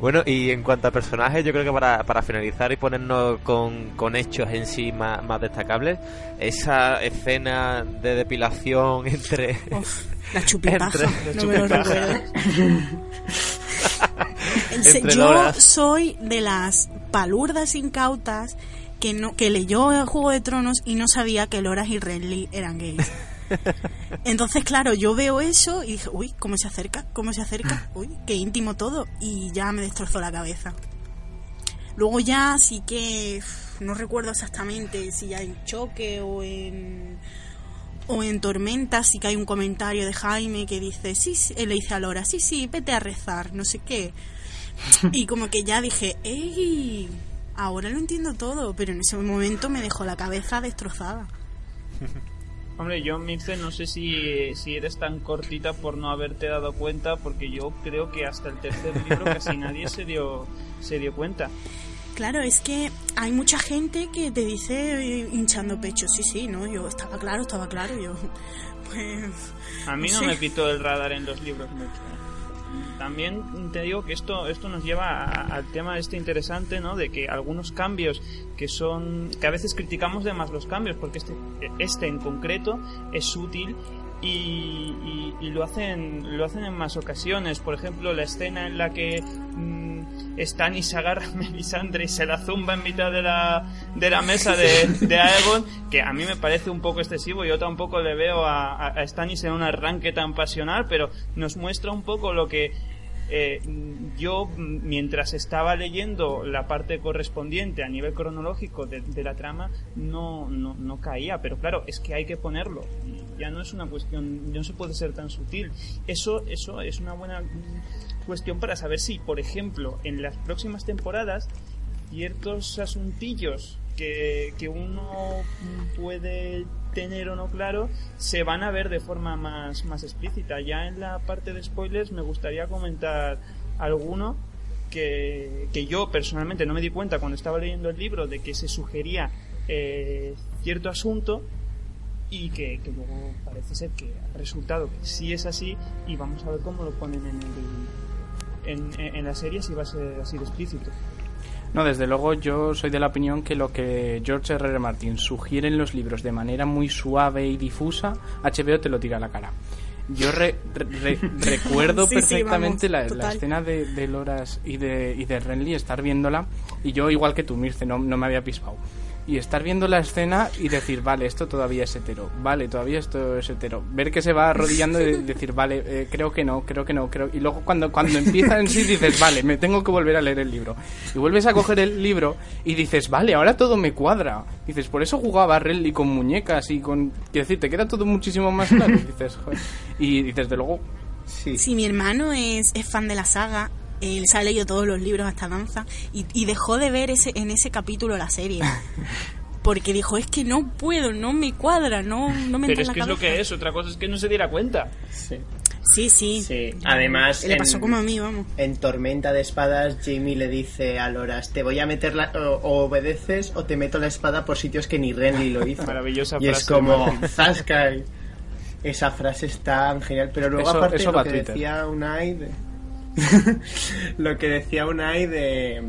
bueno, y en cuanto a personajes, yo creo que para, para finalizar y ponernos con, con hechos en sí más, más destacables, esa escena de depilación (laughs) entre... La (laughs) chupipaja, Entre- lo chupipaja. (laughs) yo soy de las palurdas incautas que no que leyó el Juego de Tronos y no sabía que Loras y Renly eran gays. (laughs) Entonces, claro, yo veo eso y dije, uy, ¿cómo se acerca? ¿Cómo se acerca? (laughs) Uy, qué íntimo todo. Y ya me destrozó la cabeza. Luego ya sí que no recuerdo exactamente si ya en choque o en o en tormenta sí que hay un comentario de Jaime que dice, sí, sí, él le dice a Lora, sí, sí, vete a rezar, no sé qué. (laughs) Y como que ya dije, ¡ey! Ahora lo entiendo todo, pero en ese momento me dejó la cabeza destrozada. Hombre, yo, Mirce, no sé si, si eres tan cortita por no haberte dado cuenta, porque yo creo que hasta el tercer libro casi nadie se dio, se dio cuenta. Claro, es que hay mucha gente que te dice eh, hinchando pecho, sí, sí, no, yo estaba claro, estaba claro, yo (laughs) pues A mí no me pitó el radar en los libros mucho. También te digo que esto, esto nos lleva a- al tema este interesante, ¿no? De que algunos cambios que son, que a veces criticamos de más los cambios, porque este, este en concreto es útil y, y- lo hacen, lo hacen en más ocasiones. Por ejemplo, la escena en la que Stannis agarra (laughs) a Melisandre y se la zumba en mitad de la, de la mesa de, de (laughs) Aegon, que a mí me parece un poco excesivo. Yo tampoco le veo a, a, Stannis en un arranque tan pasional, pero nos muestra un poco lo que eh, yo, mientras estaba leyendo la parte correspondiente a nivel cronológico de, de la trama, no, no, no caía. Pero claro, es que hay que ponerlo. Ya no es una cuestión, no se puede ser tan sutil. Eso, eso es una buena cuestión para saber si, por ejemplo, en las próximas temporadas, ciertos asuntillos que, que uno puede tener o no claro se van a ver de forma más, más explícita. Ya en la parte de spoilers me gustaría comentar alguno que, que yo personalmente no me di cuenta cuando estaba leyendo el libro de que se sugería eh, cierto asunto y que, que luego parece ser que ha resultado que sí es así y vamos a ver cómo lo ponen en, el, en, en la serie si va a ser así de explícito. No, desde luego yo soy de la opinión que lo que George R. R. Martin sugiere en los libros de manera muy suave y difusa, HBO te lo tira a la cara. Yo re- re- (laughs) recuerdo Sí, sí, perfectamente vamos, la, escena de, de Loras y de, y de Renly, estar viéndola, y yo igual que tú, Mirce, no, no me había pispado. Y estar viendo la escena y decir, vale, esto todavía es hetero, vale, todavía esto es hetero. Ver que se va arrodillando y decir, vale, eh, creo que no, creo que no, creo... Y luego cuando, cuando empieza en sí dices, vale, me tengo que volver a leer el libro. Y vuelves a coger el libro y dices, vale, ahora todo me cuadra. Dices, por eso jugaba Renly con muñecas y con... Quiero decir, te queda todo muchísimo más claro. Dices, joder. Y dices, de luego, Sí. Si mi hermano es, es fan de la saga, él se ha leído todos los libros hasta danza y, y dejó de ver ese en ese capítulo la serie. (laughs) Porque dijo, es que no puedo, no me cuadra, no, no me Pero entra es en que la es lo que cabeza". es, otra cosa es que no se diera cuenta. Sí. Sí, sí. Sí. Además, Le pasó en- como a mí, vamos. En Tormenta de Espadas, Jamie le dice a Loras, te voy a meter la... o, o obedeces o te meto la espada por sitios que ni Renly lo hizo. (laughs) Maravillosa y es frase de como, Martin. (laughs) zasca. y- Esa frase está genial. Pero luego Eso- aparte eso lo que Twitter. decía Unai de... (laughs) lo que decía Unai de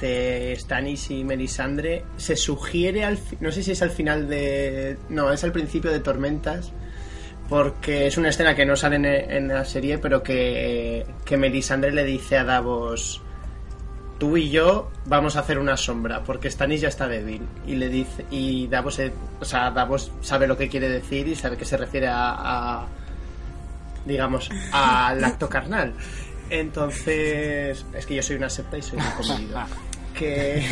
de Stannis y Melisandre se sugiere al no sé si es al final de no es al principio de Tormentas porque es una escena que no sale en, la serie pero que, que Melisandre le dice a Davos tú y yo vamos a hacer una sombra porque Stannis ya está débil y le dice y Davos o sea Davos sabe lo que quiere decir y sabe que se refiere a digamos al (laughs) acto carnal. Entonces es que yo soy una secta y soy un comedido (laughs) que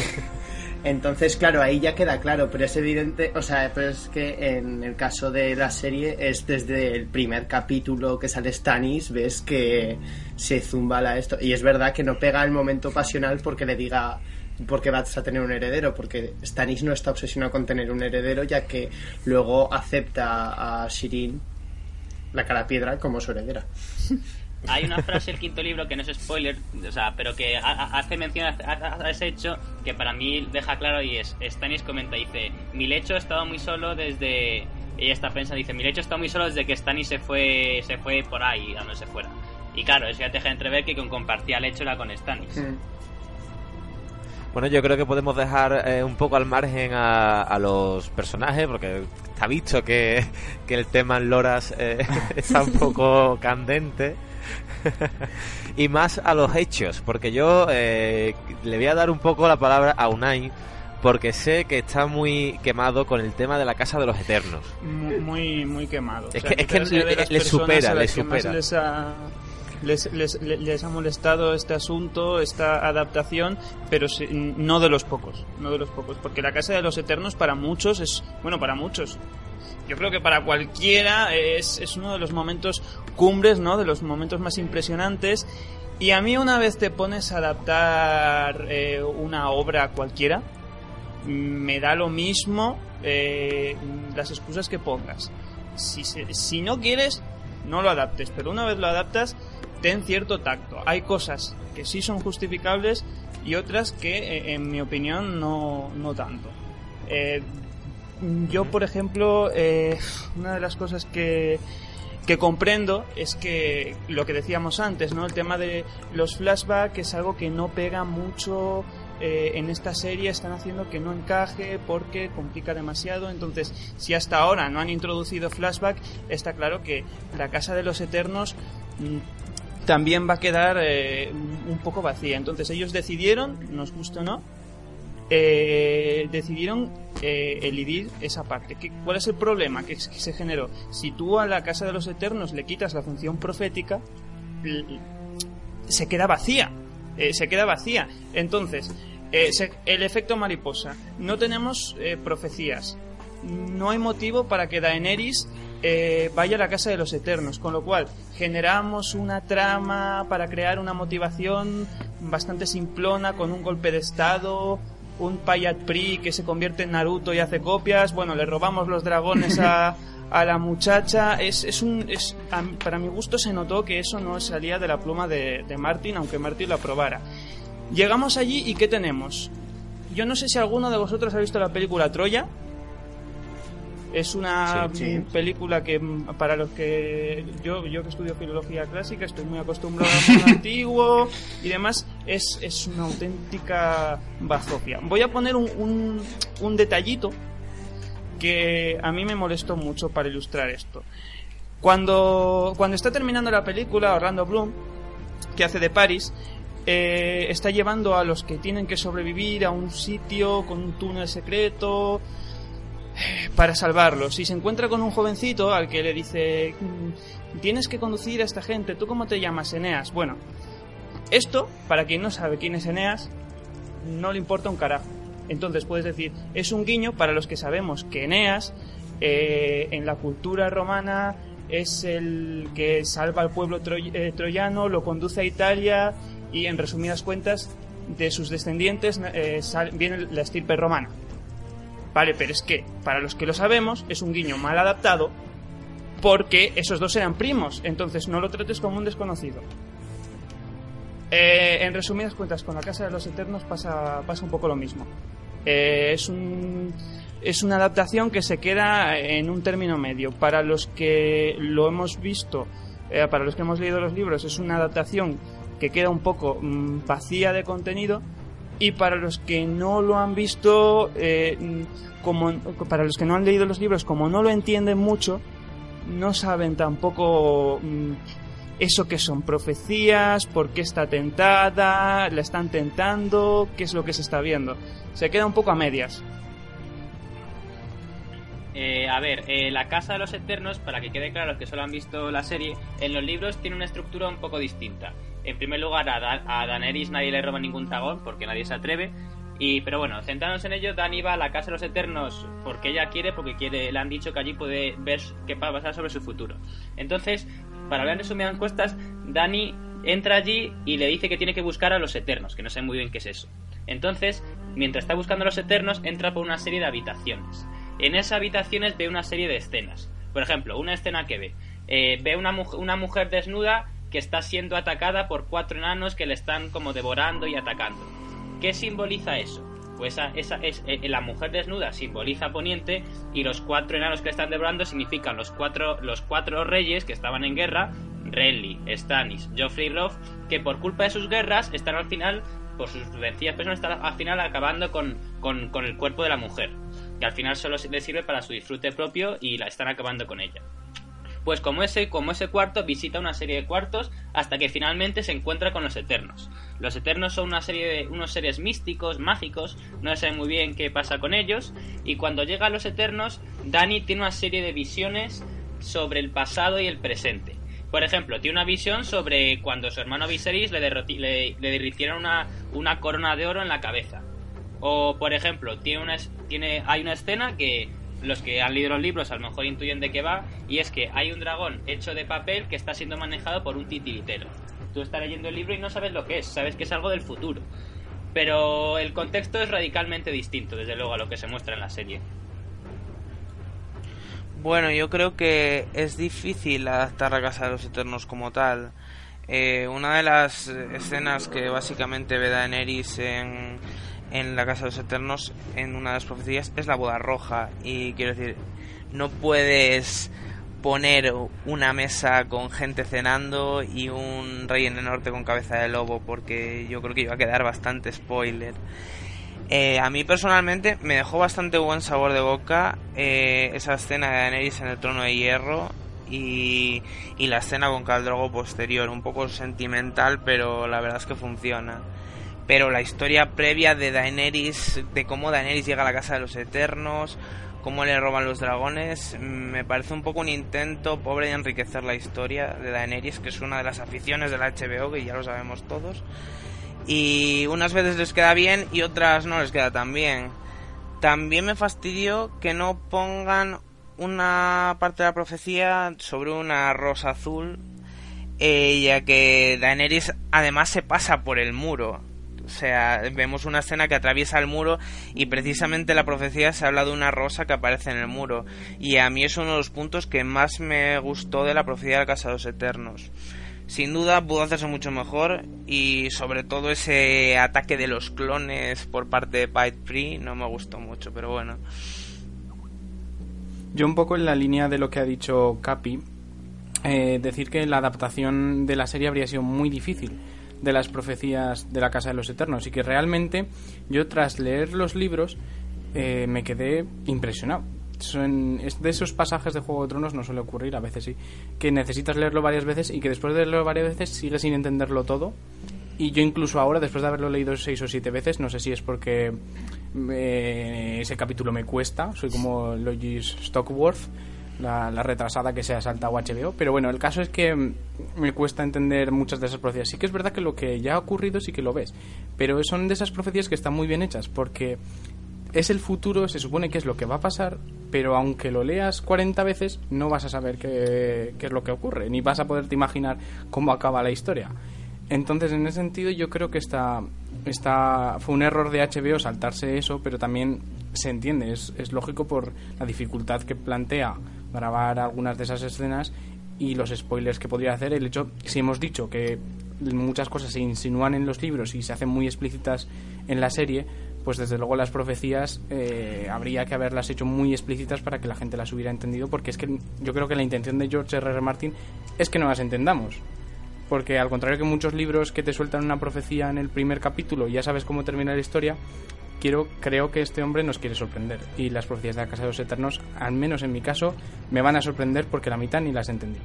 entonces claro ahí ya queda claro pero es evidente o sea pero es que en el caso de la serie es desde el primer capítulo que sale Stannis ves que se zumba la esto. Y es verdad que no pega el momento pasional porque le diga porque vas a tener un heredero porque Stannis no está obsesionado con tener un heredero ya que luego acepta a Shirin la cara piedra como su heredera (laughs) Hay una frase del quinto libro que no es spoiler, o sea, pero que ha- ha- hace mención a, ese hecho que para mí deja claro y es, Stannis comenta, dice, mi lecho estaba muy solo desde... Ella está pensando, dice, mi lecho está muy solo desde que Stannis se fue, se fue por ahí, a donde se fuera. Y claro, eso ya te deja entrever que quien compartía lecho era con Stannis. Mm. Bueno, yo creo que podemos dejar eh, un poco al margen a, a los personajes, porque está visto que, (laughs) que el tema en Loras eh, (laughs) está un poco (laughs) candente. y más a los hechos, porque yo eh, le voy a dar un poco la palabra a Unai, porque sé que está muy quemado con el tema de la Casa de los Eternos. Muy, muy, muy quemado. Es O sea, que- es que le- supera, le supera. Les les, les- ha molestado este asunto, esta adaptación, pero no de los pocos, no de los pocos, porque la Casa de los Eternos para muchos es, bueno, para muchos, yo creo que para cualquiera es, es uno de los momentos cumbres, ¿no? De los momentos más impresionantes Y a mí una vez te pones a adaptar eh, una obra cualquiera, me da lo mismo eh, las excusas que pongas. Si, si no quieres, no lo adaptes, pero una vez lo adaptas, ten cierto tacto. Hay cosas que sí son justificables y otras que, eh, en mi opinión, no, no tanto. Eh, yo, por ejemplo, eh, una de las cosas que, que comprendo es que lo que decíamos antes, ¿no? El tema de los flashbacks es algo que no pega mucho eh, en esta serie, están haciendo que no encaje porque complica demasiado. Entonces, si hasta ahora no han introducido flashback, está claro que la Casa de los Eternos mm, también va a quedar eh, un poco vacía. Entonces, ellos decidieron, nos gusta o no, eh, decidieron eh, elidir esa parte. ¿Qué- ¿Cuál es el problema que, se generó? Si tú a la Casa de los Eternos le quitas la función profética, se queda vacía. Eh, se queda vacía. Entonces, se- el efecto mariposa. No tenemos profecías. No hay motivo para que Daenerys eh, vaya a la Casa de los Eternos. Con lo cual, generamos una trama para crear una motivación bastante simplona con un golpe de estado. Un Payat Pri que se convierte en Naruto y hace copias. Bueno, le robamos los dragones a, (laughs) a la muchacha. Es, es un, es, a- para mi gusto se notó que eso no salía de la pluma de, de Martin, aunque Martin lo aprobara. Llegamos allí y ¿qué tenemos? Yo no sé si alguno de vosotros ha visto la película Troya. Es una Sí, sí. película que mm, para los que yo yo que estudio filología clásica estoy muy acostumbrado al mundo (laughs) antiguo y demás es, es una auténtica bazofia. Voy a poner un, un, un detallito que a mí me molestó mucho para ilustrar esto. Cuando, cuando está terminando la película, Orlando Bloom, que hace de Paris, eh, está llevando a los que tienen que sobrevivir a un sitio con un túnel secreto para salvarlos. Y se encuentra con un jovencito al que le dice, "Mm, tienes que conducir a esta gente, ¿tú cómo te llamas, Eneas? Bueno, esto, para quien no sabe quién es Eneas, no le importa un carajo. Entonces puedes decir, es un guiño para los que sabemos que Eneas, eh, en la cultura romana, es el que salva al pueblo eh, troyano, lo conduce a Italia y, en resumidas cuentas, de sus descendientes eh, viene la estirpe romana. Vale, pero es que, para los que lo sabemos, es un guiño mal adaptado porque esos dos eran primos, entonces no lo trates como un desconocido. Eh, en resumidas cuentas, con la Casa de los Eternos pasa, pasa un poco lo mismo. Eh, es, un, es una adaptación que se queda en un término medio. Para los que lo hemos visto, eh, para los que hemos leído los libros, es una adaptación que queda un poco mm, vacía de contenido. Y para los que no lo han visto, eh, como, para los que no han leído los libros, como no lo entienden mucho, no saben tampoco mm, eso que son profecías, por qué está tentada, la están tentando, qué es lo que se está viendo. Se queda un poco a medias. Eh, a ver, eh, la Casa de los Eternos, para que quede claro los que solo han visto la serie, en los libros tiene una estructura un poco distinta. En primer lugar, a, Da- Daenerys nadie le roba ningún dragón, porque nadie se atreve. Y, pero bueno, centrándonos en ello, Dani va a la Casa de los Eternos porque ella quiere, porque quiere, le han dicho que allí puede ver qué va a pasar sobre su futuro. Entonces, para hablar resumidas encuestas, Dani entra allí y le dice que tiene que buscar a los Eternos, que no sé muy bien qué es eso. Entonces, mientras está buscando a los Eternos, entra por una serie de habitaciones. En esas habitaciones ve una serie de escenas. Por ejemplo, una escena que ve. Eh, ve una, muj- una mujer desnuda que está siendo atacada por cuatro enanos que le están como devorando y atacando. ¿Qué simboliza eso? Pues esa, esa es eh, la mujer desnuda simboliza Poniente y los cuatro enanos que le están devorando significan los cuatro los cuatro reyes que estaban en guerra, Renly, Stannis, Joffrey y Robb, que por culpa de sus guerras están al final, por sus vencidas personas, están al final acabando con, con, con el cuerpo de la mujer, que al final solo le sirve para su disfrute propio y la están acabando con ella. Pues como ese, como ese cuarto visita una serie de cuartos hasta que finalmente se encuentra con los Eternos. Los Eternos son una serie de unos seres místicos, mágicos, no se sabe muy bien qué pasa con ellos, y cuando llega a los Eternos, Dani tiene una serie de visiones sobre el pasado y el presente. Por ejemplo, tiene una visión sobre cuando su hermano Viserys le, le, le derritieron una, una corona de oro en la cabeza. O, por ejemplo, tiene una, tiene, hay una escena que los que han leído los libros a lo mejor intuyen de qué va, y es que hay un dragón hecho de papel que está siendo manejado por un titiritero. Tú estás leyendo el libro y no sabes lo que es, sabes que es algo del futuro. Pero el contexto es radicalmente distinto, desde luego, a lo que se muestra en la serie. Bueno, yo creo que es difícil adaptar la Casa de los Eternos como tal. Eh, una de las escenas que básicamente ve Daenerys en, en la Casa de los Eternos, en una de las profecías, es la boda roja. Y quiero decir, no puedes poner una mesa con gente cenando y un rey en el norte con cabeza de lobo, porque yo creo que iba a quedar bastante spoiler. Eh, a mí personalmente me dejó bastante buen sabor de boca eh, esa escena de Daenerys en el trono de hierro y, y la escena con Caldrogo posterior, un poco sentimental, pero la verdad es que funciona. Pero la historia previa de Daenerys, de cómo Daenerys llega a la casa de los Eternos, cómo le roban los dragones, me parece un poco un intento pobre de enriquecer la historia de Daenerys, que es una de las aficiones del HBO, que ya lo sabemos todos. Y unas veces les queda bien y otras no les queda tan bien. También me fastidió que no pongan una parte de la profecía sobre una rosa azul, eh, ya que Daenerys además se pasa por el muro. Sea, vemos una escena que atraviesa el muro y precisamente la profecía se habla de una rosa que aparece en el muro. Y a mí es uno de los puntos que más me gustó de la profecía de Casados Eternos. Sin duda pudo hacerse mucho mejor y sobre todo ese ataque de los clones por parte de Pyke Free no me gustó mucho, pero bueno. Yo un poco en la línea de lo que ha dicho Capi, eh, decir que la adaptación de la serie habría sido muy difícil de las profecías de la Casa de los Eternos y que realmente yo tras leer los libros eh, me quedé impresionado. Son, es de esos pasajes de Juego de Tronos no suele ocurrir, a veces sí, que necesitas leerlo varias veces y que después de leerlo varias veces sigues sin entenderlo todo. Y yo incluso ahora, después de haberlo leído seis o siete veces, no sé si es porque eh, ese capítulo me cuesta, soy como Lois Stockworth, la, la, retrasada que se ha saltado HBO. Pero bueno, el caso es que me cuesta entender muchas de esas profecías. Sí que es verdad que lo que ya ha ocurrido sí que lo ves, pero son de esas profecías que están muy bien hechas porque es el futuro, se supone que es lo que va a pasar, pero aunque lo leas 40 veces, no vas a saber qué, qué es lo que ocurre, ni vas a poderte imaginar cómo acaba la historia. Entonces, en ese sentido, yo creo que esta, esta fue un error de HBO saltarse eso, pero también se entiende, es, es lógico por la dificultad que plantea grabar algunas de esas escenas y los spoilers que podría hacer. El hecho, si hemos dicho que muchas cosas se insinúan en los libros y se hacen muy explícitas en la serie, pues desde luego las profecías eh, habría que haberlas hecho muy explícitas para que la gente las hubiera entendido, porque es que yo creo que la intención de George R. R. Martin es que no las entendamos. Porque al contrario que muchos libros que te sueltan una profecía en el primer capítulo y ya sabes cómo termina la historia, quiero, creo que este hombre nos quiere sorprender. Y las profecías de la Casa de los Eternos, al menos en mi caso, me van a sorprender porque la mitad ni las entendí.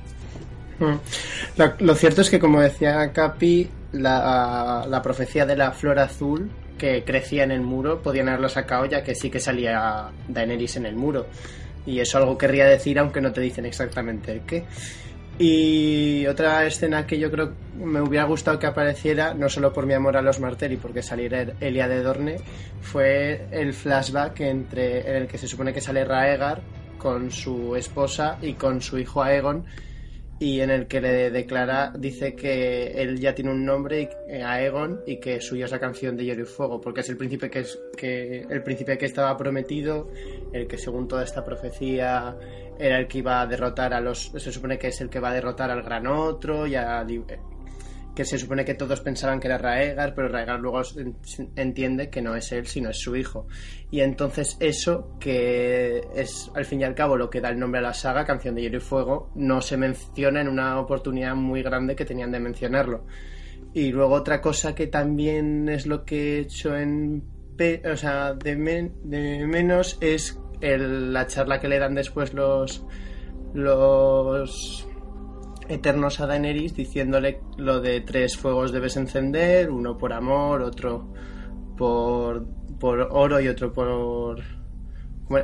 Lo, lo cierto es que, como decía Capi, la, la profecía de la flor azul que crecía en el muro podían haberlo sacado ya que sí que salía Daenerys en el muro. Y eso algo querría decir, aunque no te dicen exactamente el qué. Y otra escena que yo creo me hubiera gustado que apareciera, no solo por mi amor a los Martell y porque saliera Elia de Dorne, fue el flashback entre en el que se supone que sale Raegar con su esposa y con su hijo Aegon y en el que le declara, dice que él ya tiene un nombre, eh, Aegon, y que suya es la canción de Hielo y Fuego, porque es el príncipe que, es, que, el príncipe que estaba prometido, el que según toda esta profecía era el que iba a derrotar a los... Se supone que es el que va a derrotar al Gran Otro y a, que se supone que todos pensaban que era Raegar, pero Raegar luego entiende que no es él, sino es su hijo. Y entonces eso, que es al fin y al cabo lo que da el nombre a la saga, Canción de Hielo y Fuego, no se menciona en una oportunidad muy grande que tenían de mencionarlo. Y luego otra cosa que también es lo que he hecho en... O sea, de, de menos es la charla que le dan después los... los Eternos a Daenerys diciéndole lo de tres fuegos debes encender, uno por amor, otro por, por oro y otro por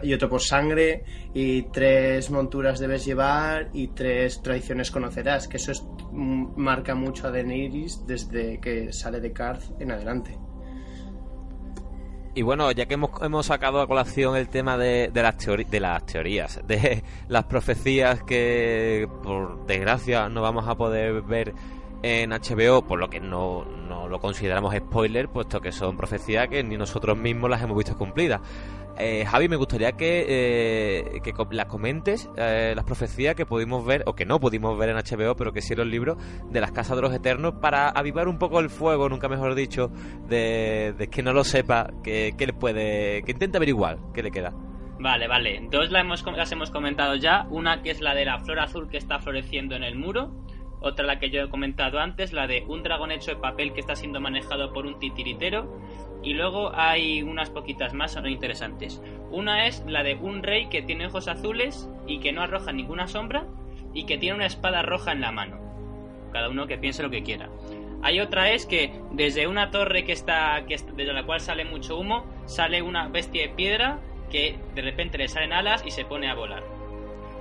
y otro por sangre y tres monturas debes llevar y tres tradiciones conocerás, que eso es, marca mucho a Daenerys desde que sale de Karth en adelante. Y bueno, ya que hemos, hemos sacado a colación el tema de, de, las de las teorías, de (laughs) las profecías que por desgracia no vamos a poder ver en HBO, por lo que no, no lo consideramos spoiler, puesto que son profecías que ni nosotros mismos las hemos visto cumplidas. Eh, Javi, me gustaría que, eh, que las comentes, eh, las profecías que pudimos ver, o que no pudimos ver en HBO, pero que sí en los libros, de las Casas de los Eternos, para avivar un poco el fuego, nunca mejor dicho, de, que no lo sepa, que, que le puede, que intente averiguar qué le queda. Vale, vale. Dos las hemos, las hemos comentado ya. Una que es la de la flor azul que está floreciendo en el muro. Otra la que yo he comentado antes, la de un dragón hecho de papel que está siendo manejado por un titiritero. Y luego hay unas poquitas más interesantes. Una es la de un rey que tiene ojos azules y que no arroja ninguna sombra y que tiene una espada roja en la mano. Cada uno que piense lo que quiera. Hay otra es que desde una torre que está, que desde la cual sale mucho humo, sale una bestia de piedra que de repente le salen alas y se pone a volar.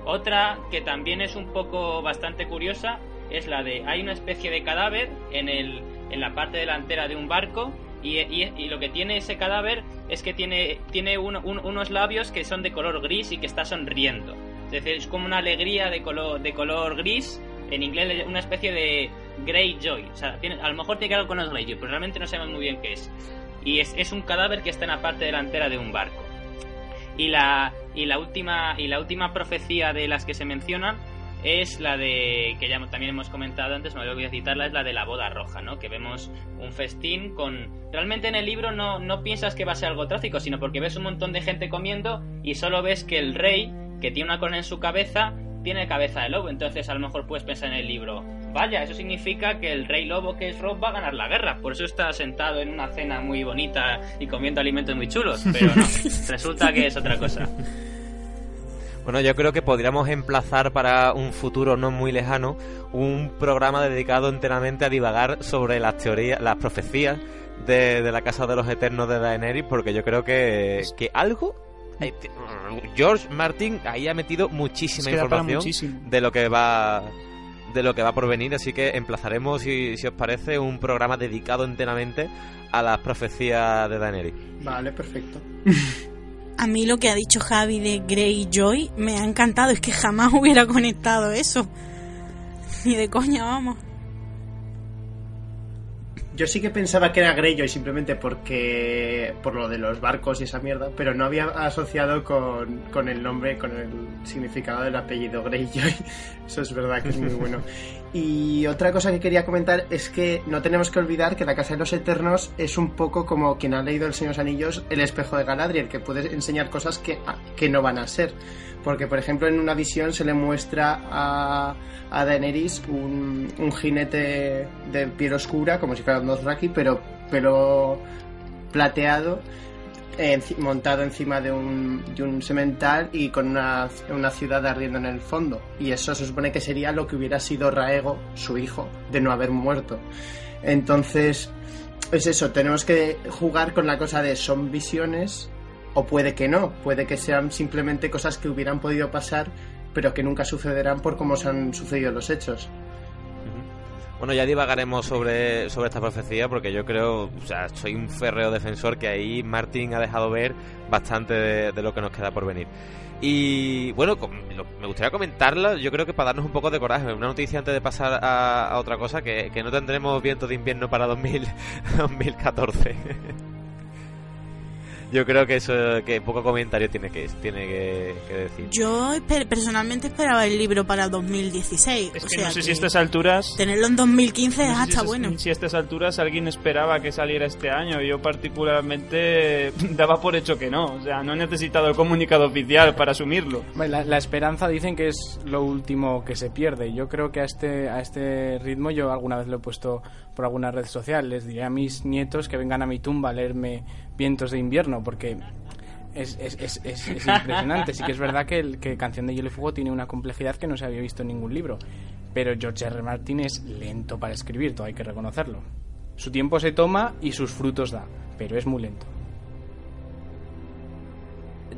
Otra que también es un poco bastante curiosa es la de hay una especie de cadáver en, el, en la parte delantera de un barco y, lo que tiene ese cadáver es que tiene, tiene un- un- unos labios que son de color gris y que está sonriendo. Es decir, es como una alegría de color, de color gris, en inglés una especie de Greyjoy. O sea, tiene, a lo mejor tiene que ver con los Greyjoy, pero realmente no sabemos muy bien qué es. Y es, es un cadáver que está en la parte delantera de un barco. Y la, y la última y la última profecía de las que se mencionan es la de que ya también hemos comentado antes, no voy a citarla, es la de la boda roja, ¿no? Que vemos un festín con realmente en el libro no no piensas que va a ser algo trágico, sino porque ves un montón de gente comiendo y solo ves que el rey que tiene una corona en su cabeza tiene cabeza de lobo, entonces a lo mejor puedes pensar en el libro, vaya, eso significa que el rey lobo que es Rob va a ganar la guerra, por eso está sentado en una cena muy bonita y comiendo alimentos muy chulos, pero no, (laughs) resulta que es otra cosa. Bueno, yo creo que podríamos emplazar para un futuro no muy lejano un programa dedicado enteramente a divagar sobre las teorías, las profecías de, de la Casa de los Eternos de Daenerys, porque yo creo que, que algo... eh, George Martin ahí ha metido muchísima Es que información de lo que va de lo que va por venir, así que emplazaremos, si, si os parece, un programa dedicado enteramente a las profecías de Daenerys. Vale, perfecto. (laughs) A mí lo que ha dicho Javi de Greyjoy me ha encantado. Es que jamás (laughs) hubiera conectado eso. Ni de coña, vamos. Yo sí que pensaba que era Greyjoy simplemente porque por lo de los barcos y esa mierda, pero no había asociado con, con el nombre, con el significado del apellido Greyjoy. (laughs) Eso es verdad que es muy bueno. (laughs) Y otra cosa que quería comentar es que no tenemos que olvidar que la Casa de los Eternos es un poco como quien ha leído El Señor de los Anillos, el espejo de Galadriel, que puede enseñar cosas que, que no van a ser. Porque, por ejemplo, en una visión se le muestra a, a Daenerys un, un jinete de piel oscura, como si fuera un Dothraki, pero pelo plateado, montado encima de un, de un semental y con una, una ciudad ardiendo en el fondo. Y eso se supone que sería lo que hubiera sido Raego, su hijo, de no haber muerto. Entonces, es eso, tenemos que jugar con la cosa de son visiones o puede que no, puede que sean simplemente cosas que hubieran podido pasar pero que nunca sucederán por cómo se han sucedido los hechos. Bueno, ya divagaremos sobre, sobre esta profecía porque yo creo, o sea, soy un férreo defensor que ahí Martin ha dejado ver bastante de, lo que nos queda por venir. Y bueno, me gustaría comentarla, yo creo que para darnos un poco de coraje, una noticia antes de pasar a, a otra cosa, que, que no tendremos viento de invierno para 2000, 2014. (laughs) yo creo que eso, que poco comentario tiene que, tiene que, que decir. Yo esper- personalmente esperaba el libro para 2016. Es o que sea no sé si a estas alturas... Tenerlo en 2015 es no si hasta bueno. Si a estas alturas alguien esperaba que saliera este año. Yo particularmente (laughs) daba por hecho que no. O sea, no he necesitado el comunicado oficial para asumirlo. La, la esperanza dicen que es lo último que se pierde. Yo creo que a este, a este ritmo yo alguna vez lo he puesto por alguna red social. Les diré a mis nietos que vengan a mi tumba a leerme Vientos de invierno porque es, es, es, es- es impresionante. Sí que es verdad que, el, que Canción de Hielo y Fuego tiene una complejidad que no se había visto en ningún libro. Pero George R. Martin es lento para escribir, todo hay que reconocerlo. Su tiempo se toma y sus frutos da, pero es muy lento.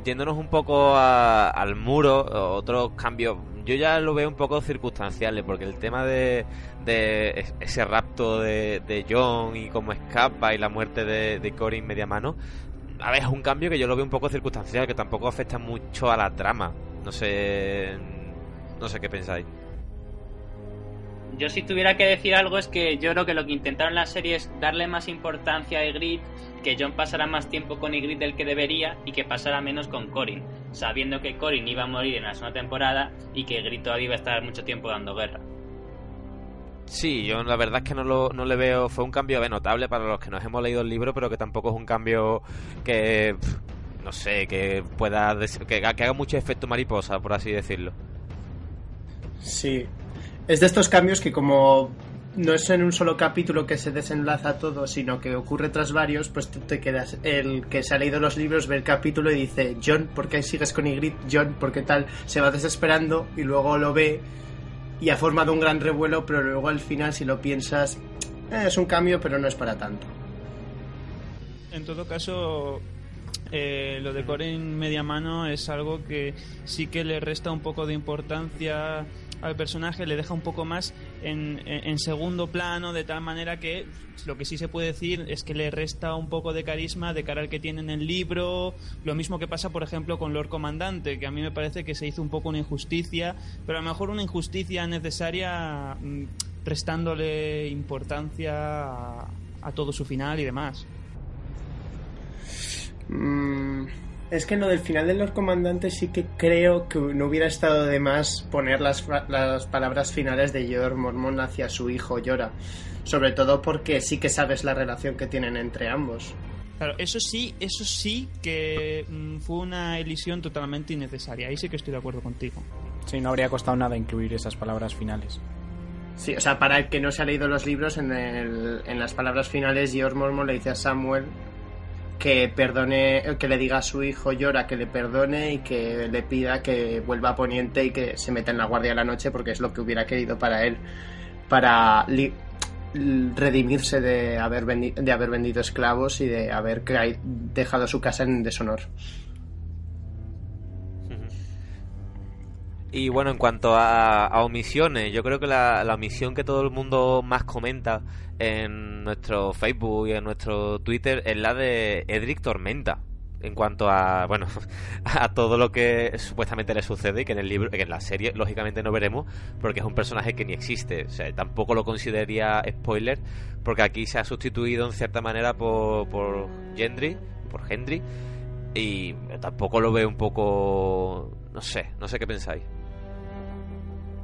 yéndonos un poco al muro, otros cambios, yo ya lo veo un poco circunstanciales, porque el tema de, de es- ese rapto de, John y cómo escapa y la muerte de, de Corin media mano, a ver, es un cambio que yo lo veo un poco circunstancial, que tampoco afecta mucho a la trama. No sé, no sé qué pensáis. yo si tuviera que decir algo es que yo creo que lo que intentaron en la serie es darle más importancia a Ygritte, que John pasara más tiempo con Ygritte del que debería y que pasara menos con Corin, sabiendo que Corin iba a morir en la segunda temporada y que Ygritte todavía iba a estar mucho tiempo dando guerra. Sí, yo la verdad es que no, lo, no le veo. Fue un cambio notable para los que nos hemos leído el libro, pero que tampoco es un cambio que. No sé, que pueda. Que, que haga mucho efecto mariposa, por así decirlo. Sí. Es de estos cambios que como no es en un solo capítulo que se desenlaza todo, sino que ocurre tras varios, pues tú te quedas, el que se ha leído los libros ve el capítulo y dice, John, ¿por qué sigues con Ygritte? John, ¿por qué tal? Se va desesperando y luego lo ve y ha formado un gran revuelo, pero luego al final, si lo piensas, eh, es un cambio, pero no es para tanto. En todo caso, eh, lo de Corin media mano es algo que sí que le resta un poco de importancia al personaje, le deja un poco más en, segundo plano, de tal manera que lo que sí se puede decir es que le resta un poco de carisma de cara al que tiene en el libro. Lo mismo que pasa, por ejemplo, con Lord Comandante, que a mí me parece que se hizo un poco una injusticia, pero a lo mejor una injusticia necesaria mm, restándole importancia a, a todo su final y demás. Mm, es que en lo del final de los comandantes sí que creo que no hubiera estado de más poner las, las palabras finales de Yor Mormon hacia su hijo Yora. Sobre todo porque sí que sabes la relación que tienen entre ambos. Claro, eso sí, eso sí que mm, fue una elisión totalmente innecesaria. Ahí sí que estoy de acuerdo contigo. Sí, no habría costado nada incluir esas palabras finales. Sí, o sea, para el que no se ha leído los libros, en, el- en las palabras finales, Yor Mormon le dice a Samuel que perdone, que le diga a su hijo Yora que le perdone y que le pida que vuelva a Poniente y que se meta en la guardia de la noche porque es lo que hubiera querido para él, para redimirse de haber, de haber vendido esclavos y de haber dejado su casa en deshonor. Y bueno, en cuanto a, a omisiones, yo creo que la, la omisión que todo el mundo más comenta en nuestro Facebook y en nuestro Twitter es la de Edric Tormenta. En cuanto a, bueno, (laughs) a todo lo que supuestamente le sucede y que en el libro, que en la serie, lógicamente no veremos, porque es un personaje que ni existe. O sea, tampoco lo consideraría spoiler, porque aquí se ha sustituido en cierta manera por, por Gendry, por Hendry, y tampoco lo veo un poco, no sé, no sé qué pensáis.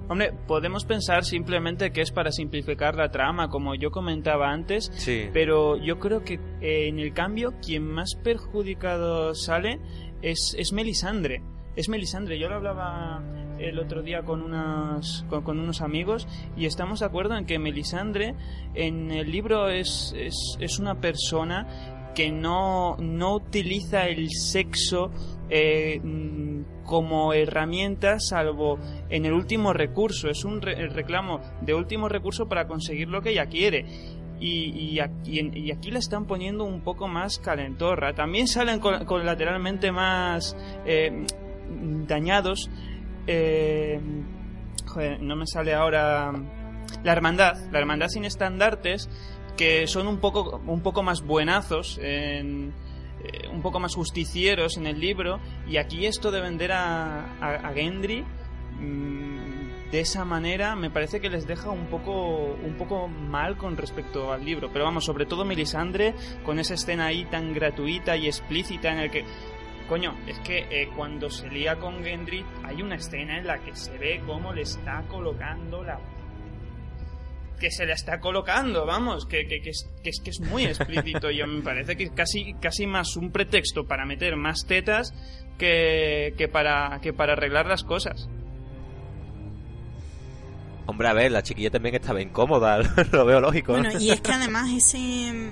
Hombre, podemos pensar simplemente que es para simplificar la trama, como yo comentaba antes, Sí. pero yo creo que eh, en el cambio quien más perjudicado sale es, es Melisandre. Es Melisandre. Yo lo hablaba el otro día con unos, con, con unos amigos y estamos de acuerdo en que Melisandre en el libro es, es, es una persona que no, no utiliza el sexo eh, mm, como herramienta salvo en el último recurso. Es un reclamo de último recurso para conseguir lo que ella quiere. Y, aquí, la están poniendo un poco más calentorra. También salen col- colateralmente más eh, dañados. Eh, joder, no me sale ahora. La hermandad. La hermandad sin estandartes. Que son un poco, un poco más buenazos. En, eh, un poco más justicieros en el libro. Y aquí esto de vender a, Gendry. mm, de esa manera me parece que les deja un poco un poco mal con respecto al libro pero vamos sobre todo Melisandre con esa escena ahí tan gratuita y explícita en el que coño es que eh, cuando se lía con Gendry hay una escena en la que se ve cómo le está colocando la que se le está colocando, vamos, que, que, que es, que, es, que es muy explícito. Yo me parece que es casi, casi más un pretexto para meter más tetas que, que, para, que para arreglar las cosas. Hombre, a ver, la chiquilla también estaba incómoda, (laughs) lo veo lógico. ¿no? Bueno, y es que además ese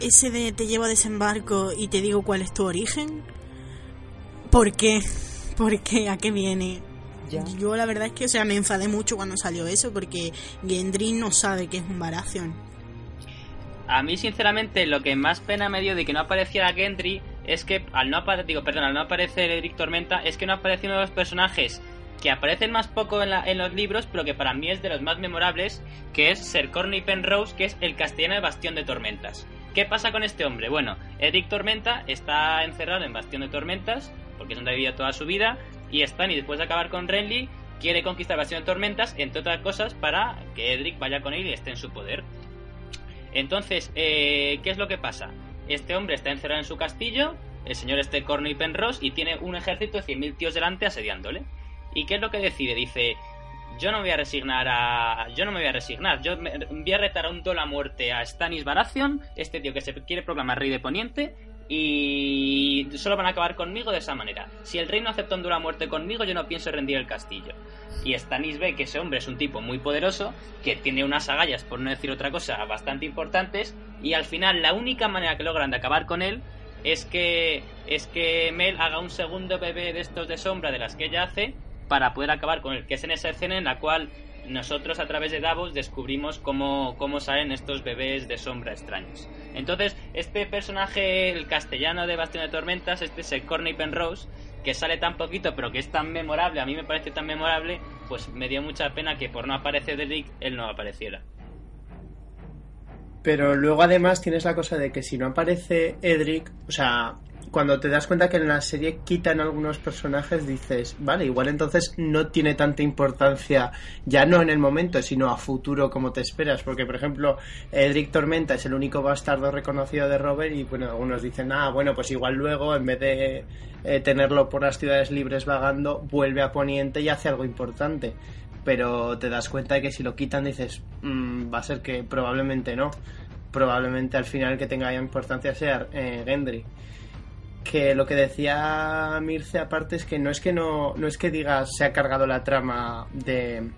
ese de te llevo a desembarco y te digo cuál es tu origen. ¿Por qué? ¿Por qué? ¿A qué viene? Ya. Yo la verdad es que, o sea, me enfadé mucho cuando salió eso porque Gendry no sabe que es un Baratheon. A mí, sinceramente, lo que más pena me dio de que no apareciera Gendry es que al no aparecer, digo, perdón, al no aparecer Edric Tormenta, es que no aparece uno de los personajes que aparecen más poco en, la- en los libros, pero que para mí es de los más memorables, que es Ser Corny Penrose, que es el castellano de Bastión de Tormentas. ¿Qué pasa con este hombre? Bueno, Edric Tormenta está encerrado en Bastión de Tormentas, porque es donde ha vivido toda su vida, y Stannis, después de acabar con Renly, quiere conquistar Bastión de Tormentas, entre otras cosas, para que Edric vaya con él y esté en su poder. Entonces, eh, ¿qué es lo que pasa? Este hombre está encerrado en su castillo, el señor este Corny Penrose, y tiene un ejército de 100.000 tíos delante asediándole. ¿Y qué es lo que decide? Dice, yo no voy a resignar a... Yo no me voy a resignar, yo me... voy a retar a un duelo a muerte a Stannis Baratheon, este tío que se quiere proclamar rey de Poniente, y solo van a acabar conmigo de esa manera. Si el rey no acepta un duelo a muerte conmigo, yo no pienso rendir el castillo. Y Stannis ve que ese hombre es un tipo muy poderoso, que tiene unas agallas, por no decir otra cosa, bastante importantes, y al final la única manera que logran de acabar con él es que es que Mel haga un segundo bebé de estos de sombra de las que ella hace para poder acabar con él, que es en esa escena en la cual nosotros a través de Davos descubrimos cómo, cómo salen estos bebés de sombra extraños. Entonces, este personaje, el castellano de Bastión de Tormentas, este es el Corny Penrose, que sale tan poquito pero que es tan memorable, a mí me parece tan memorable, pues me dio mucha pena que por no aparecer Derrick, él no apareciera. Pero luego además tienes la cosa de que si no aparece Edric, o sea, cuando te das cuenta que en la serie quitan algunos personajes, dices, vale, igual entonces no tiene tanta importancia, ya no en el momento, sino a futuro como te esperas. Porque, por ejemplo, Edric Tormenta es el único bastardo reconocido de Robert y, bueno, algunos dicen, ah, bueno, pues igual luego, en vez de eh, tenerlo por las ciudades libres vagando, vuelve a Poniente y hace algo importante. Pero te das cuenta de que si lo quitan dices, "Mm, va a ser que probablemente no. Probablemente al final que tenga importancia sea eh, Gendry que lo que decía Mirce aparte es que no es que no, no es que digas se ha cargado la trama de,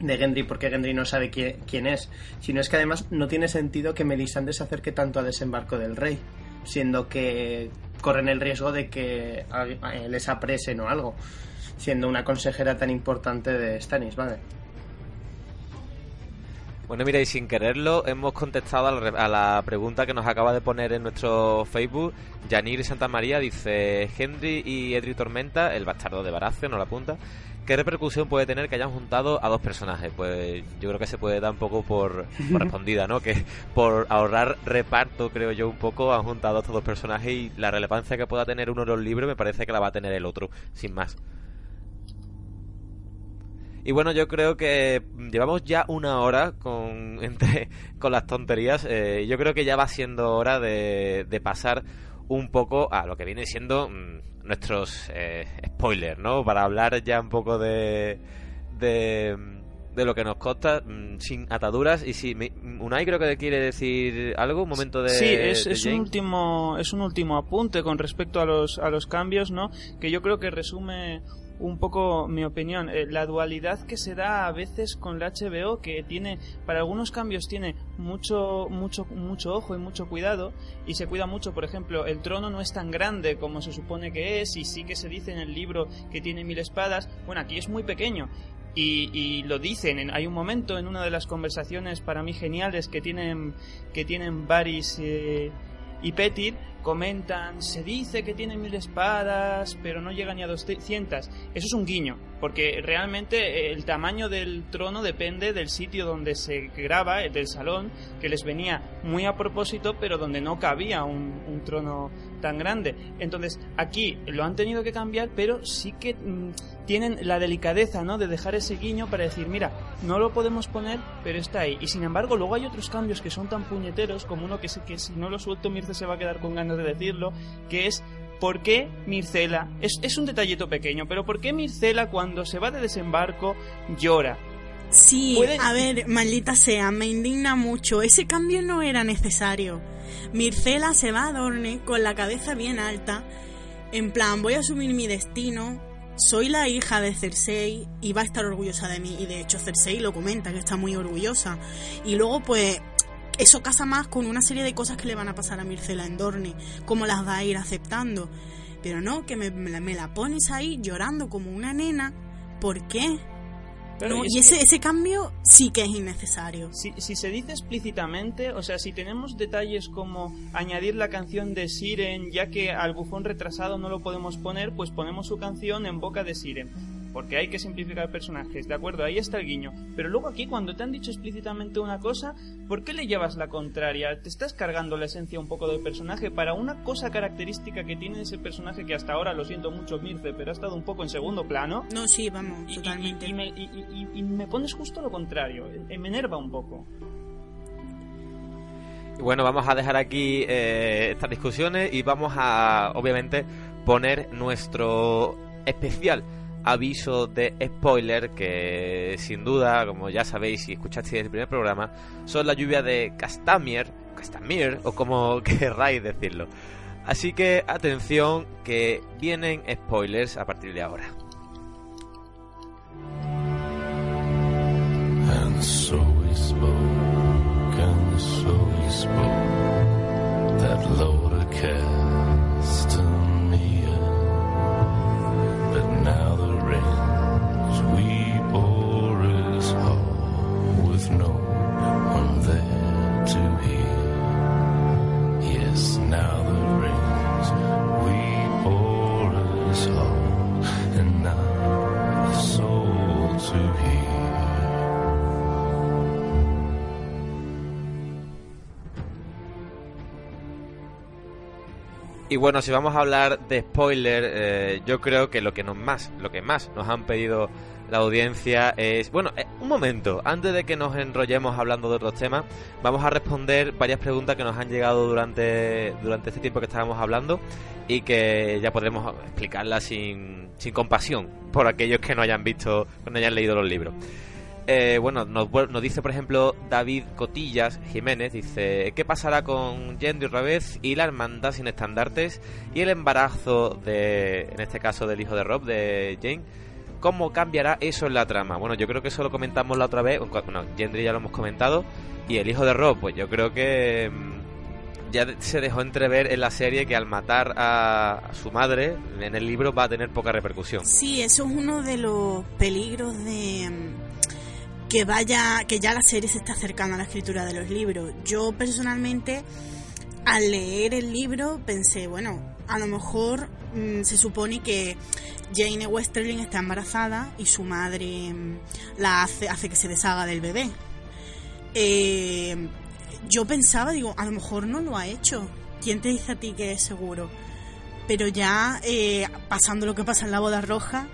de Gendry porque Gendry no sabe quién, quién es, sino es que además no tiene sentido que Melisandre se acerque tanto a desembarco del rey, siendo que corren el riesgo de que les apresen o algo, siendo una consejera tan importante de Stannis, ¿vale? Bueno, mira, y sin quererlo, hemos contestado a la, a la pregunta que nos acaba de poner en nuestro Facebook. Yanir Santa María dice: Henry y Edric Tormenta, el bastardo de Baratheon, no la apunta. ¿Qué repercusión puede tener que hayan juntado a dos personajes? Pues yo creo que se puede dar un poco por, por (laughs) respondida, ¿no? Que por ahorrar reparto, creo yo, un poco, han juntado a estos dos personajes y la relevancia que pueda tener uno en los libros me parece que la va a tener el otro, sin más. Y bueno, yo creo que llevamos ya una hora con, (laughs) entre, con las tonterías. eh, yo creo que ya va siendo hora de, de pasar un poco a lo que viene siendo mm, nuestros eh, spoilers, ¿no? Para hablar ya un poco de, de, de lo que nos consta, mm, sin ataduras. Y si me- Unai creo que quiere decir algo, un momento de. sí, es, de es un último es un último apunte con respecto a los a los cambios, ¿no? Que yo creo que resume un poco mi opinión. Eh, la dualidad que se da a veces con la HBO, que tiene para algunos cambios tiene mucho mucho mucho ojo y mucho cuidado y se cuida mucho. Por ejemplo, el trono no es tan grande como se supone que es y sí que se dice en el libro que tiene mil espadas. Bueno, aquí es muy pequeño. Y, lo dicen, en- hay un momento en una de las conversaciones para mí geniales que tienen, que tienen Varys eh, y Petir, comentan, se dice que tiene mil espadas, pero no llega ni a 200. Eso es un guiño, porque realmente eh, el tamaño del trono depende del sitio donde se graba, eh, del salón, que les venía muy a propósito, pero donde no cabía un, trono tan grande. Entonces, aquí lo han tenido que cambiar, pero sí que mm, tienen la delicadeza, ¿no? De dejar ese guiño para decir, mira, no lo podemos poner, pero está ahí. Y sin embargo, luego hay otros cambios que son tan puñeteros, como uno que, que si no lo suelto, Mirce se va a quedar con ganas de decirlo, que es ¿Por qué Mircela? Es, es un detallito pequeño, pero ¿por qué Mircela cuando se va de desembarco llora? Sí, a ver, maldita sea, me indigna mucho. Ese cambio no era necesario. Mircela se va a Dorne con la cabeza bien alta, en plan, voy a asumir mi destino, soy la hija de Cersei y va a estar orgullosa de mí. Y de hecho Cersei lo comenta, que está muy orgullosa. Y luego, pues, eso casa más con una serie de cosas que le van a pasar a Mircela en Dorne, cómo las va a ir aceptando. Pero no, que me, me la- pones ahí llorando como una nena. ¿Por qué? No, y es y que- ese, ese cambio sí que es innecesario. Si, si se dice explícitamente, o sea, si tenemos detalles como añadir la canción de Siren, ya que al bufón retrasado no lo podemos poner, pues ponemos su canción en boca de Siren. Porque hay que simplificar personajes, de acuerdo, ahí está el guiño. Pero luego aquí cuando te han dicho explícitamente una cosa, ¿por qué le llevas la contraria? Te estás cargando la esencia un poco del personaje para una cosa característica que tiene ese personaje que hasta ahora, lo siento mucho Mirce, pero ha estado un poco en segundo plano. No, sí, vamos, Y, y- totalmente. y me, y- y- y me pones justo lo contrario, me enerva un poco. Y bueno, vamos a dejar aquí eh, estas discusiones y vamos a, obviamente, poner nuestro especial aviso de spoiler que sin duda, como ya sabéis si escuchasteis el primer programa, son la lluvia de Castamier, Castamier o como (laughs) querráis decirlo. Así que atención que vienen spoilers a partir de ahora. Y bueno, si vamos a hablar de spoiler, eh, yo creo que lo que nos más, lo que más nos han pedido la audiencia es, bueno, eh, un momento, antes de que nos enrollemos hablando de otros temas, vamos a responder varias preguntas que nos han llegado durante durante este tiempo que estábamos hablando y que ya podremos explicarlas sin, sin compasión por aquellos que no hayan visto, que no hayan leído los libros. Eh, bueno, nos, nos dice, por ejemplo, David Cotillas Jiménez, dice, ¿qué pasará con Yendi otra vez y la hermandad sin estandartes y el embarazo de, en este caso, del hijo de Rob, de Jane? ¿Cómo cambiará eso en la trama? Bueno, yo creo que eso lo comentamos la otra vez, bueno, Gendry ya lo hemos comentado, y el hijo de Rob, pues yo creo que mm, ya se dejó entrever en la serie que al matar a su madre, en el libro va a tener poca repercusión. Sí, eso es uno de los peligros de mm, que vaya, que ya la serie se está acercando a la escritura de los libros. Yo personalmente, al leer el libro, pensé, bueno, a lo mejor mm, se supone que Jane Westerling está embarazada y su madre mm, la hace, hace que se deshaga del bebé. Eh, yo pensaba, digo, a lo mejor no lo ha hecho. ¿Quién te dice a ti que es seguro? Pero ya eh, pasando lo que pasa en la boda roja,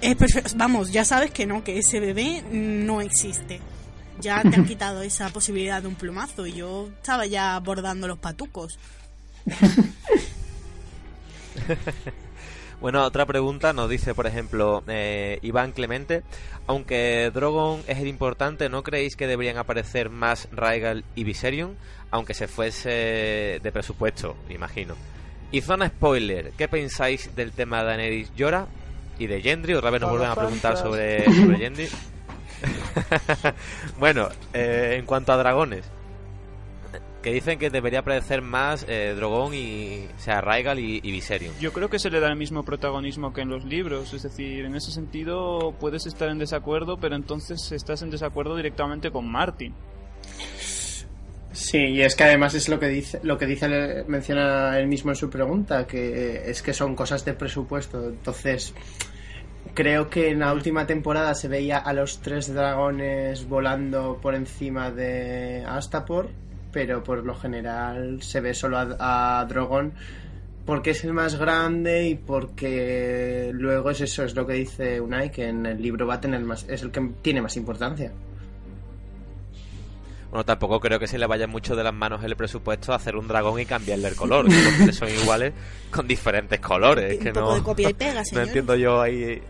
es perfecto. Vamos, ya sabes que no, que ese bebé no existe. Ya te han (laughs) quitado esa posibilidad de un plumazo y yo estaba ya bordando los patucos. (laughs) Bueno, otra pregunta nos dice, por ejemplo, eh, Iván Clemente, aunque Drogon es el importante, ¿no creéis que deberían aparecer más Rhaegal y Viserion? Aunque se fuese de presupuesto, imagino. Y zona spoiler, ¿qué pensáis del tema de Daenerys Llora y de Gendry? Otra vez nos vuelven a preguntar sobre, sobre (laughs) Gendry. (laughs) bueno, eh, en cuanto a dragones, que dicen que debería aparecer más eh, Drogon y, o sea, Rhaegal y, y Viserion. Yo creo que se le da el mismo protagonismo que en los libros, es decir, en ese sentido puedes estar en desacuerdo, pero entonces estás en desacuerdo directamente con Martin. Sí, y es que además es lo que dice, lo que dice, menciona él mismo en su pregunta, que es que son cosas de presupuesto. Entonces, creo que en la última temporada se veía a los tres dragones volando por encima de Astapor, pero por lo general se ve solo a, Drogon porque es el más grande y porque luego es eso, es lo que dice Unai, que en el libro va a tener más, es el que tiene más importancia. Bueno, tampoco creo que se le vaya mucho de las manos el presupuesto a hacer un dragón y cambiarle el color. que los tres son iguales con diferentes colores. Un que poco no, de copia y pega, (laughs) no señor. entiendo yo ahí.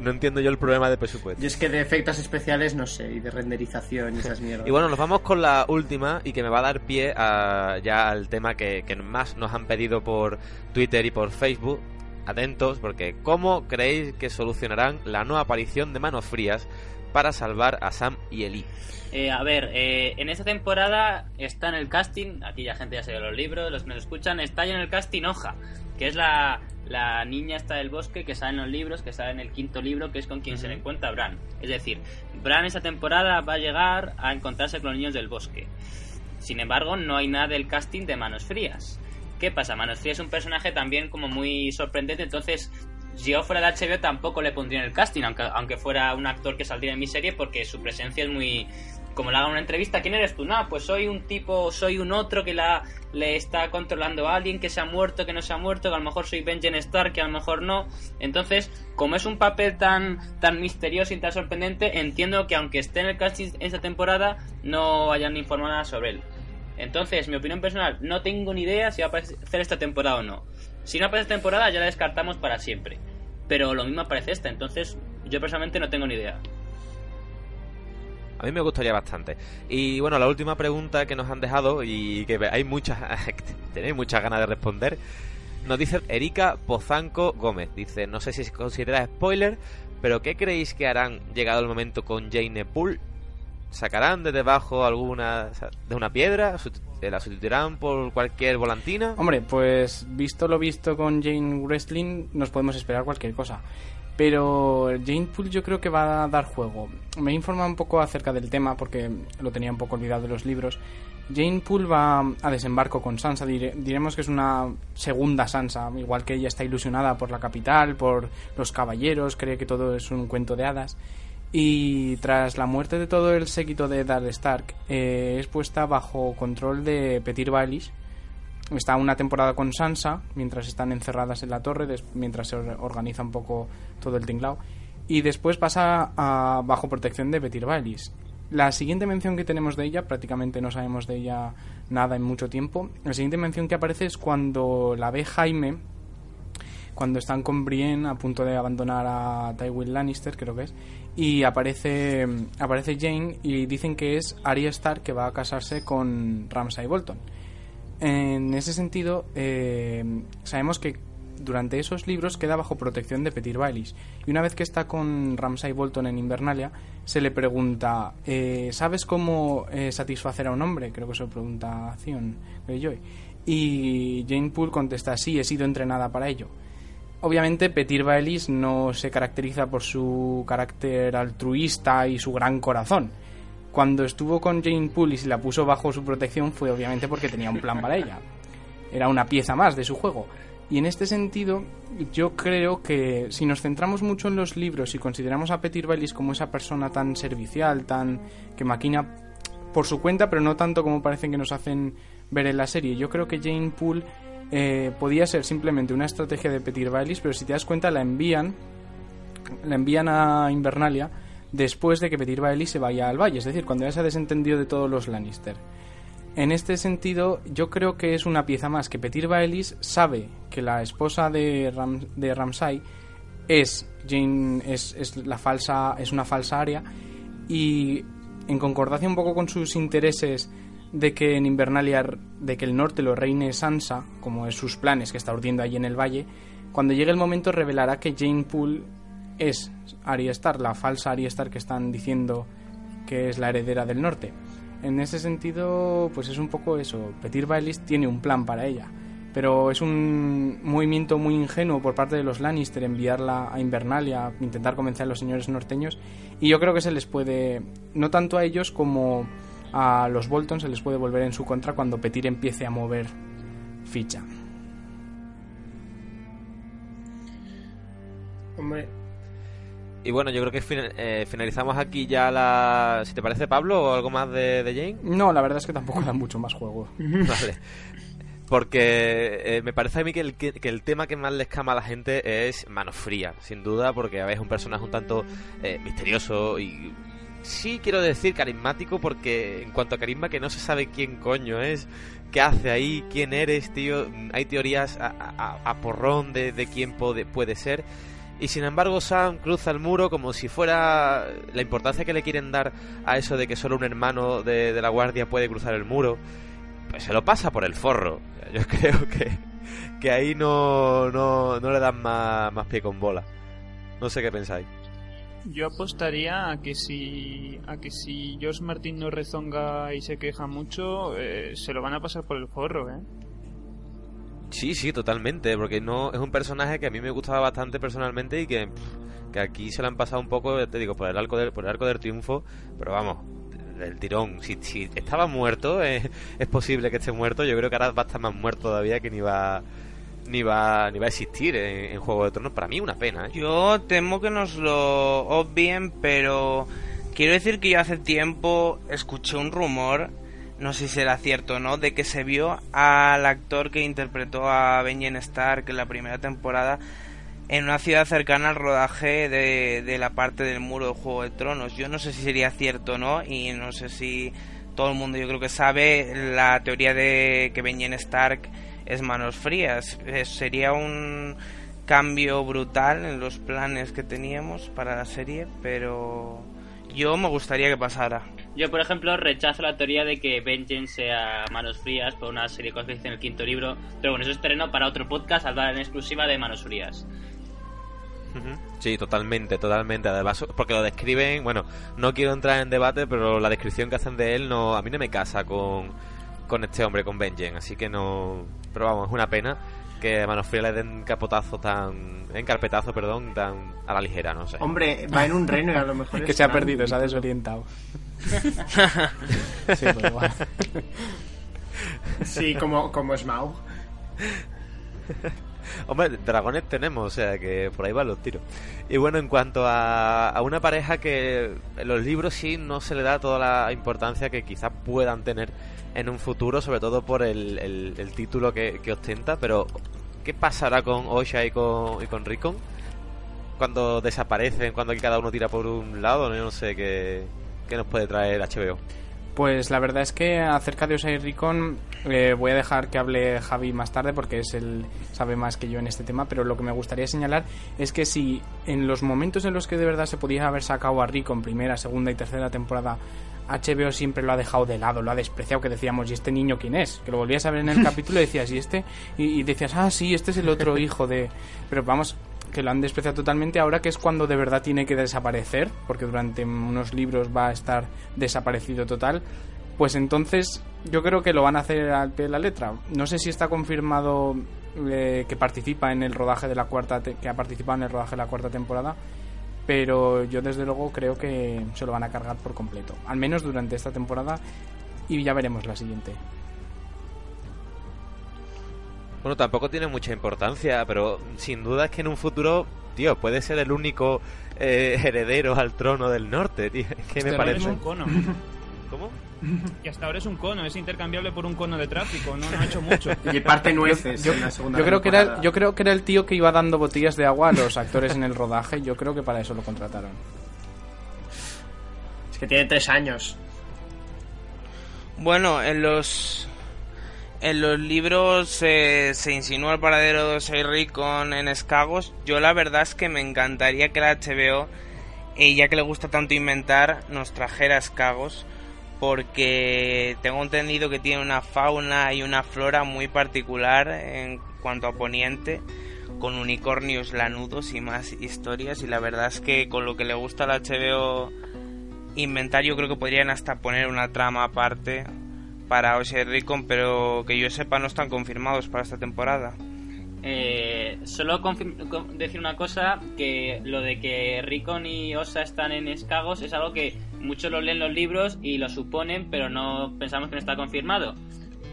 No entiendo yo el problema de presupuesto. Y es que de efectos especiales no sé, y de renderización y esas mierdas. (laughs) Y bueno, nos vamos con la última y que me va a dar pie a, ya al tema que, que más nos han pedido por Twitter y por Facebook. Atentos, porque ¿cómo creéis que solucionarán la no aparición de manos frías para salvar a Sam y Eli? Eh, a ver, eh, en esta temporada está en el casting, aquí ya gente ya se ve los libros, los que nos escuchan, está ya en el casting Hoja, que es la, la niña esta del bosque que sale en los libros, que sale en el quinto libro, que es con quien se le encuentra Bran. Es decir, Bran esta temporada va a llegar a encontrarse con los niños del bosque. Sin embargo, no hay nada del casting de Manos Frías. ¿Qué pasa? Manos Frías es un personaje también como muy sorprendente, entonces si yo fuera de HBO tampoco le pondría en el casting, aunque, fuera un actor que saldría en mi serie, porque su presencia es muy... Como le hagan una entrevista, ¿quién eres tú? No, pues soy un tipo, soy un otro que la, le está controlando a alguien, que se ha muerto, que no se ha muerto, que a lo mejor soy Benjen Stark, que a lo mejor no. Entonces, como es un papel tan, tan misterioso y tan sorprendente, entiendo que aunque esté en el casting esta temporada, no hayan informado nada sobre él. Entonces, mi opinión personal, no tengo ni idea si va a aparecer esta temporada o no. Si no aparece temporada, ya la descartamos para siempre. Pero lo mismo aparece esta, entonces yo personalmente no tengo ni idea. A mí me gustaría bastante. Y bueno, la última pregunta que nos han dejado y que hay muchas, (laughs) tenéis muchas ganas de responder. Nos dice Erika Pozanco Gómez. Dice, no sé si se considera spoiler, pero ¿qué creéis que harán llegado el momento con Jane Poole? ¿Sacarán de debajo alguna de una piedra? ¿La sustituirán por cualquier volantina? Hombre, pues visto lo visto con Jane Wrestling, nos podemos esperar cualquier cosa. Pero Jane Poole yo creo que va a dar juego. Me he informado un poco acerca del tema porque lo tenía un poco olvidado de los libros. Jane Poole va a desembarco con Sansa, diremos que es una segunda Sansa, igual que ella está ilusionada por la capital, por los caballeros, cree que todo es un cuento de hadas. Y tras la muerte de todo el séquito de Eddard Stark, eh, es puesta bajo control de Petir Baelish. Está una temporada con Sansa, mientras están encerradas en la torre, mientras se organiza un poco todo el tinglao. Y después pasa a, bajo protección de Petir Baelish. La siguiente mención que tenemos de ella, prácticamente no sabemos de ella nada en mucho tiempo. La siguiente mención que aparece es cuando la ve Jaime, cuando están con Brienne a punto de abandonar a Tywin Lannister, creo que es, y aparece, aparece Jane y dicen que es Arya Stark que va a casarse con Ramsay Bolton. En ese sentido, eh, sabemos que durante esos libros queda bajo protección de Petir Baelish. Y una vez que está con Ramsay Bolton en Invernalia, se le pregunta, eh, ¿sabes cómo eh, satisfacer a un hombre? Creo que se lo pregunta Theon Greyjoy. Y Jane Poole contesta, sí, he sido entrenada para ello. Obviamente Petir Baelish no se caracteriza por su carácter altruista y su gran corazón. Cuando estuvo con Jane Poole y la puso bajo su protección fue obviamente porque tenía un plan para ella. Era una pieza más de su juego. Y en este sentido, yo creo que si nos centramos mucho en los libros y consideramos a Petir Baelish como esa persona tan servicial, tan que maquina por su cuenta, pero no tanto como parecen que nos hacen ver en la serie, yo creo que Jane Poole eh, podía ser simplemente una estrategia de Petir Baelish, pero si te das cuenta la envían, la envían a Invernalia después de que Petir Baelish se vaya al valle, es decir, cuando ya se ha desentendido de todos los Lannister. En este sentido, yo creo que es una pieza más que Petir Baelish sabe que la esposa de, de Ramsay es Jane es, es, la falsa es una falsa área y en concordancia un poco con sus intereses de que en Invernalia, de que el norte lo reine Sansa, como es sus planes que está urdiendo allí en el valle, cuando llegue el momento revelará que Jane Poole es Arya Stark, la falsa Arya Stark que están diciendo que es la heredera del norte. En ese sentido, pues es un poco eso. Petir Baelish tiene un plan para ella, pero es un movimiento muy ingenuo por parte de los Lannister enviarla a Invernalia, intentar convencer a los señores norteños, y yo creo que se les puede, no tanto a ellos como a los Bolton se les puede volver en su contra cuando Petir empiece a mover ficha. Hombre. Y bueno, yo creo que eh, finalizamos aquí ya la... Si te parece, Pablo, o algo más de, Jane. No, la verdad es que tampoco da mucho más juego. (laughs) vale. Porque eh, me parece a mí que el, que, el, tema que más le escama a la gente es Mano Fría, sin duda, porque a veces es un personaje un tanto eh, misterioso y sí quiero decir carismático porque en cuanto a carisma que no se sabe quién coño es, qué hace ahí, quién eres, tío. Hay teorías a, porrón de, de quién puede, ser. Y sin embargo Sam cruza el muro como si fuera la importancia que le quieren dar a eso de que solo un hermano de, de la guardia puede cruzar el muro. Pues se lo pasa por el forro. Yo (laughs) creo que, que ahí no, no, no le dan más, más pie con bola. No sé qué pensáis. Yo apostaría a que si a que si George Martin no rezonga y se queja mucho, eh, se lo van a pasar por el forro, ¿eh? Sí, sí, totalmente, porque no es un personaje que a mí me gustaba bastante personalmente y que, que aquí se lo han pasado un poco, te digo, por el arco del, por el arco del triunfo, pero vamos, del tirón. Si, si estaba muerto, eh, es posible que esté muerto. Yo creo que ahora va a estar más muerto todavía que ni va ni va ni va a existir en, Juego de Tronos. Para mí una pena, ¿eh? Yo temo que nos lo obvien, pero quiero decir que yo hace tiempo escuché un rumor, no sé si será cierto o no, de que se vio al actor que interpretó a Benjen Stark en la primera temporada en una ciudad cercana al rodaje de, de la parte del muro de Juego de Tronos. Yo no sé si sería cierto o no, y no sé si todo el mundo yo creo que sabe la teoría de que Benjen Stark es manos frías. Eh, sería un cambio brutal en los planes que teníamos para la serie, pero yo me gustaría que pasara. Yo, por ejemplo, rechazo la teoría de que Benjen sea manos frías por una serie que en el quinto libro, pero bueno, eso es terreno para otro podcast, hablar en exclusiva de manos frías. Sí, totalmente, totalmente. Además, porque lo describen, bueno, no quiero entrar en debate, pero la descripción que hacen de él no, a mí no me casa con, con este hombre, con Benjen, así que no. Pero vamos, es una pena que a Manos Frías le den capotazo tan. en carpetazo, perdón, tan a la ligera, no sé. Hombre, va en un reino y a lo mejor (laughs) que es se ha perdido, se ha desorientado. (laughs) sí, pues. Sí, como, como Smaug. Hombre, dragones tenemos, o sea que por ahí van los tiros. Y bueno, en cuanto a, a una pareja que en los libros sí no se le da toda la importancia que quizás puedan tener en un futuro, sobre todo por el, el- título que, que ostenta, pero ¿qué pasará con Osha y con, y con Rickon? Cuando desaparecen, cuando aquí cada uno tira por un lado, ¿no? sé qué, qué nos puede traer HBO. Pues la verdad es que acerca de Osai Ricon eh, voy a dejar que hable Javi más tarde porque es él sabe más que yo en este tema, pero lo que me gustaría señalar es que si en los momentos en los que de verdad se podía haber sacado a Rico en primera, segunda y tercera temporada, HBO siempre lo ha dejado de lado, lo ha despreciado, que decíamos, ¿y este niño quién es? Que lo volvías a ver en el (laughs) capítulo y decías, ¿y este? Y, y decías, ah, sí, este es el otro (laughs) hijo de... Pero vamos, que lo han despreciado totalmente ahora que es cuando de verdad tiene que desaparecer, porque durante unos libros va a estar desaparecido total, pues entonces yo creo que lo van a hacer al pie de la letra. No sé si está confirmado eh, que participa en el rodaje de la cuarta te- que ha participado en el rodaje de la cuarta temporada, pero yo desde luego creo que se lo van a cargar por completo, al menos durante esta temporada y ya veremos la siguiente. Bueno, tampoco tiene mucha importancia, pero sin duda es que en un futuro, tío, puede ser el único eh, (laughs) heredero al trono del norte, tío. Es que me Hasta ahora es parece... un cono. ¿Cómo? Y hasta ahora es un cono, es intercambiable por un cono de tráfico, no, no ha hecho mucho. (laughs) Y parte nueces Yo, en la segunda yo creo que era, yo creo que era el tío que iba dando botellas de agua a los actores en el rodaje. Yo creo que para eso lo contrataron. Es que tiene tres años. Bueno, en los en los libros eh, se insinúa el paradero de Osei en Escagos. Yo la verdad es que me encantaría que la HBO, eh, ya que le gusta tanto inventar, nos trajera Escagos, porque tengo entendido que tiene una fauna y una flora muy particular en cuanto a Poniente, con unicornios lanudos y más historias. Y la verdad es que con lo que le gusta a la HBO inventar, yo creo que podrían hasta poner una trama aparte para Rickon, pero que yo sepa no están confirmados para esta temporada. Eh, solo decir una cosa, que lo de que Rickon y Osa están en Escagos es algo que muchos lo leen los libros y lo suponen, pero no pensamos que no está confirmado.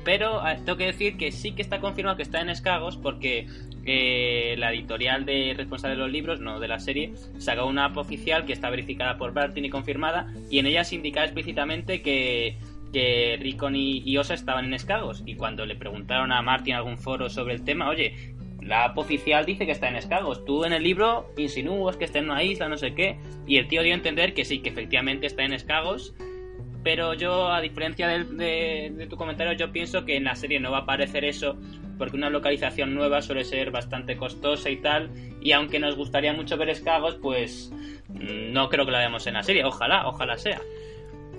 Pero eh, tengo que decir que sí que está confirmado que está en Escagos porque eh, la editorial de responsable de los libros, no de la serie, sacó una app oficial que está verificada por Bartin y confirmada y en ella se indica explícitamente que, Rickon y, y Osa estaban en Escagos y cuando le preguntaron a Martin algún foro sobre el tema, oye, la app oficial dice que está en Escagos. Tú en el libro insinúas que está en una isla, no sé qué. Y el tío dio a entender que sí, que efectivamente está en Escagos. Pero yo, a diferencia de, de tu comentario, yo pienso que en la serie no va a aparecer eso. Porque una localización nueva suele ser bastante costosa y tal. Y aunque nos gustaría mucho ver Escagos, pues mm, no creo que la veamos en la serie. Ojalá, ojalá sea.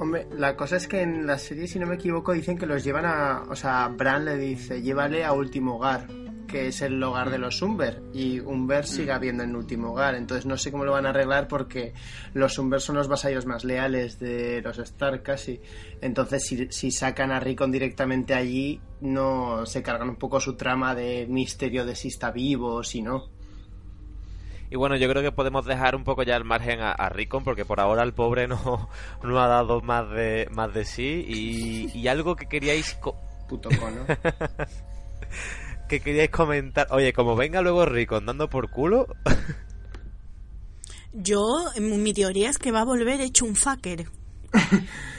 Hombre, la cosa es que en la serie, si no me equivoco, dicen que los llevan a... O sea, Bran le dice, llévale a Último Hogar, que es el hogar de los Umber, y Umber sigue habiendo en Último Hogar. Entonces no sé cómo lo van a arreglar porque los Umber son los vasallos más leales de los Stark casi. Entonces si, si sacan a Rickon directamente allí, no se cargan un poco su trama de misterio de si está vivo o si no. Y bueno, yo creo que podemos dejar un poco ya el margen a, a Rickon, porque por ahora el pobre no, (laughs) no ha dado más de, más de sí. Y, y algo que queríais... co- Puto cono. (laughs) que queríais comentar. Oye, como venga luego Rico andando por culo. Yo, mi teoría es que va a volver hecho un fucker.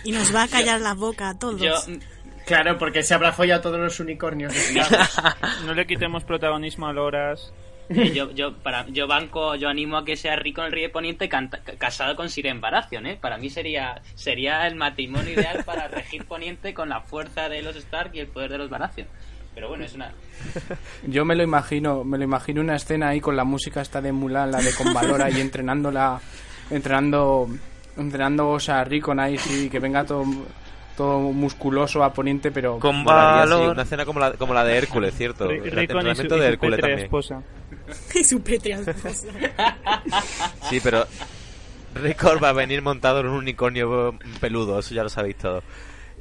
y nos va a callar la boca a todos. Yo, Claro, porque se habrá follado todos los unicornios. (laughs) No le quitemos protagonismo a Loras. yo, yo, para, yo banco, yo animo a que sea rico en el Río Poniente canta- casado con Siren Baratheon, ¿eh? Para mí sería, sería el matrimonio ideal para regir Poniente con la fuerza de los Stark y el poder de los Baratheon. Pero bueno, es una... (laughs) Yo me lo imagino, me lo imagino una escena ahí con la música esta de Mulan, la de con valor ahí (laughs) entrenándola, entrenando, entrenando o sea, Rickon ahí sí, que venga todo, todo musculoso a poniente, pero Con Molaría, sí, valor. una escena como la, como la de Hércules, ¿cierto? Ri- El Rickon y su, entrenamiento y de su Hércules pétrea también. esposa. (laughs) Y su pétrea esposa. Sí, pero Rickon va a venir montado en un unicornio peludo, eso ya lo sabéis todo.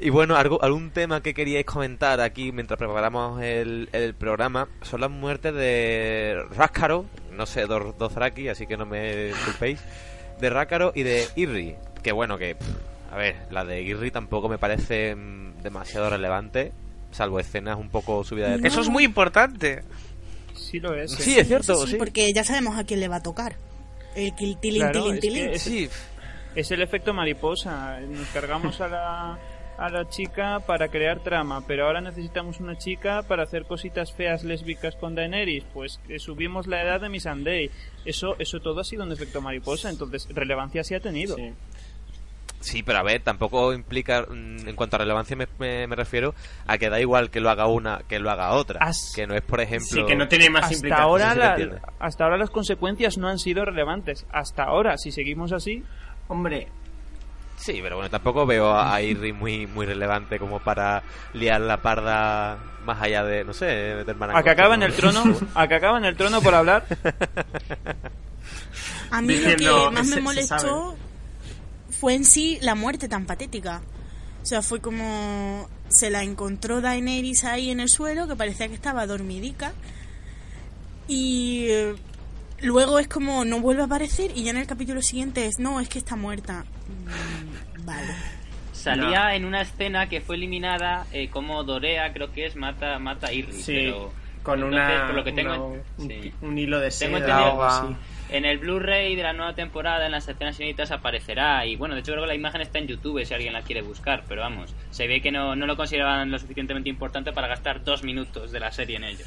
Y bueno, algo, algún tema que queríais comentar aquí mientras preparamos el, el programa son las muertes de Rácaro, no sé, Dor- Dothraki, así que no me disculpéis, de Rácaro y de Irri. Que bueno, que, pff, a ver, la de Irri tampoco me parece mm, demasiado relevante, salvo escenas un poco subidas de. Eso es muy importante. Sí lo es. Sí, es cierto, Sí, sí. porque ya sabemos a quién le va a tocar. El tilín, Claro, tilín, es tilín. que es, Sí, es el efecto mariposa. Nos cargamos a la, a la chica para crear trama, pero ahora necesitamos una chica para hacer cositas feas lésbicas con Daenerys. Pues que subimos la edad de Missandei. Eso, eso todo ha sido un efecto mariposa, entonces relevancia sí ha tenido. Sí. Sí, pero a ver, tampoco implica, mm, en cuanto a relevancia me, me- me refiero a que da igual que lo haga una que lo haga otra. As- Que no es, por ejemplo... Sí, que no tiene más Hasta implicaciones. ahora, la- hasta ahora las consecuencias no han sido relevantes. Hasta ahora, si seguimos así, Hombre, Sí, pero bueno, tampoco veo a Irri muy, muy relevante como para liar la parda más allá de, no sé, meter a que acaba en el trono, (laughs) a que acaba en el trono por hablar. A mí Diciendo, lo que más me molestó fue en sí la muerte tan patética. O sea, fue como se la encontró Daenerys ahí en el suelo, que parecía que estaba dormidica. Y eh, luego es como no vuelve a aparecer y ya en el capítulo siguiente es, no, es que está muerta. Vale. Salía en una escena que fue eliminada eh, como Dorea, creo que es, mata, mata a Irri. sí, pero con entonces, una, por lo que tengo, una- un, sí. un hilo de Tengo seda entendido- o algo así. En el Blu-ray de la nueva temporada, en las escenas inéditas, aparecerá. Y bueno, de hecho, creo que la imagen está en YouTube si alguien la quiere buscar. Pero vamos, se ve que no, no lo consideraban lo suficientemente importante para gastar dos minutos de la serie en ello.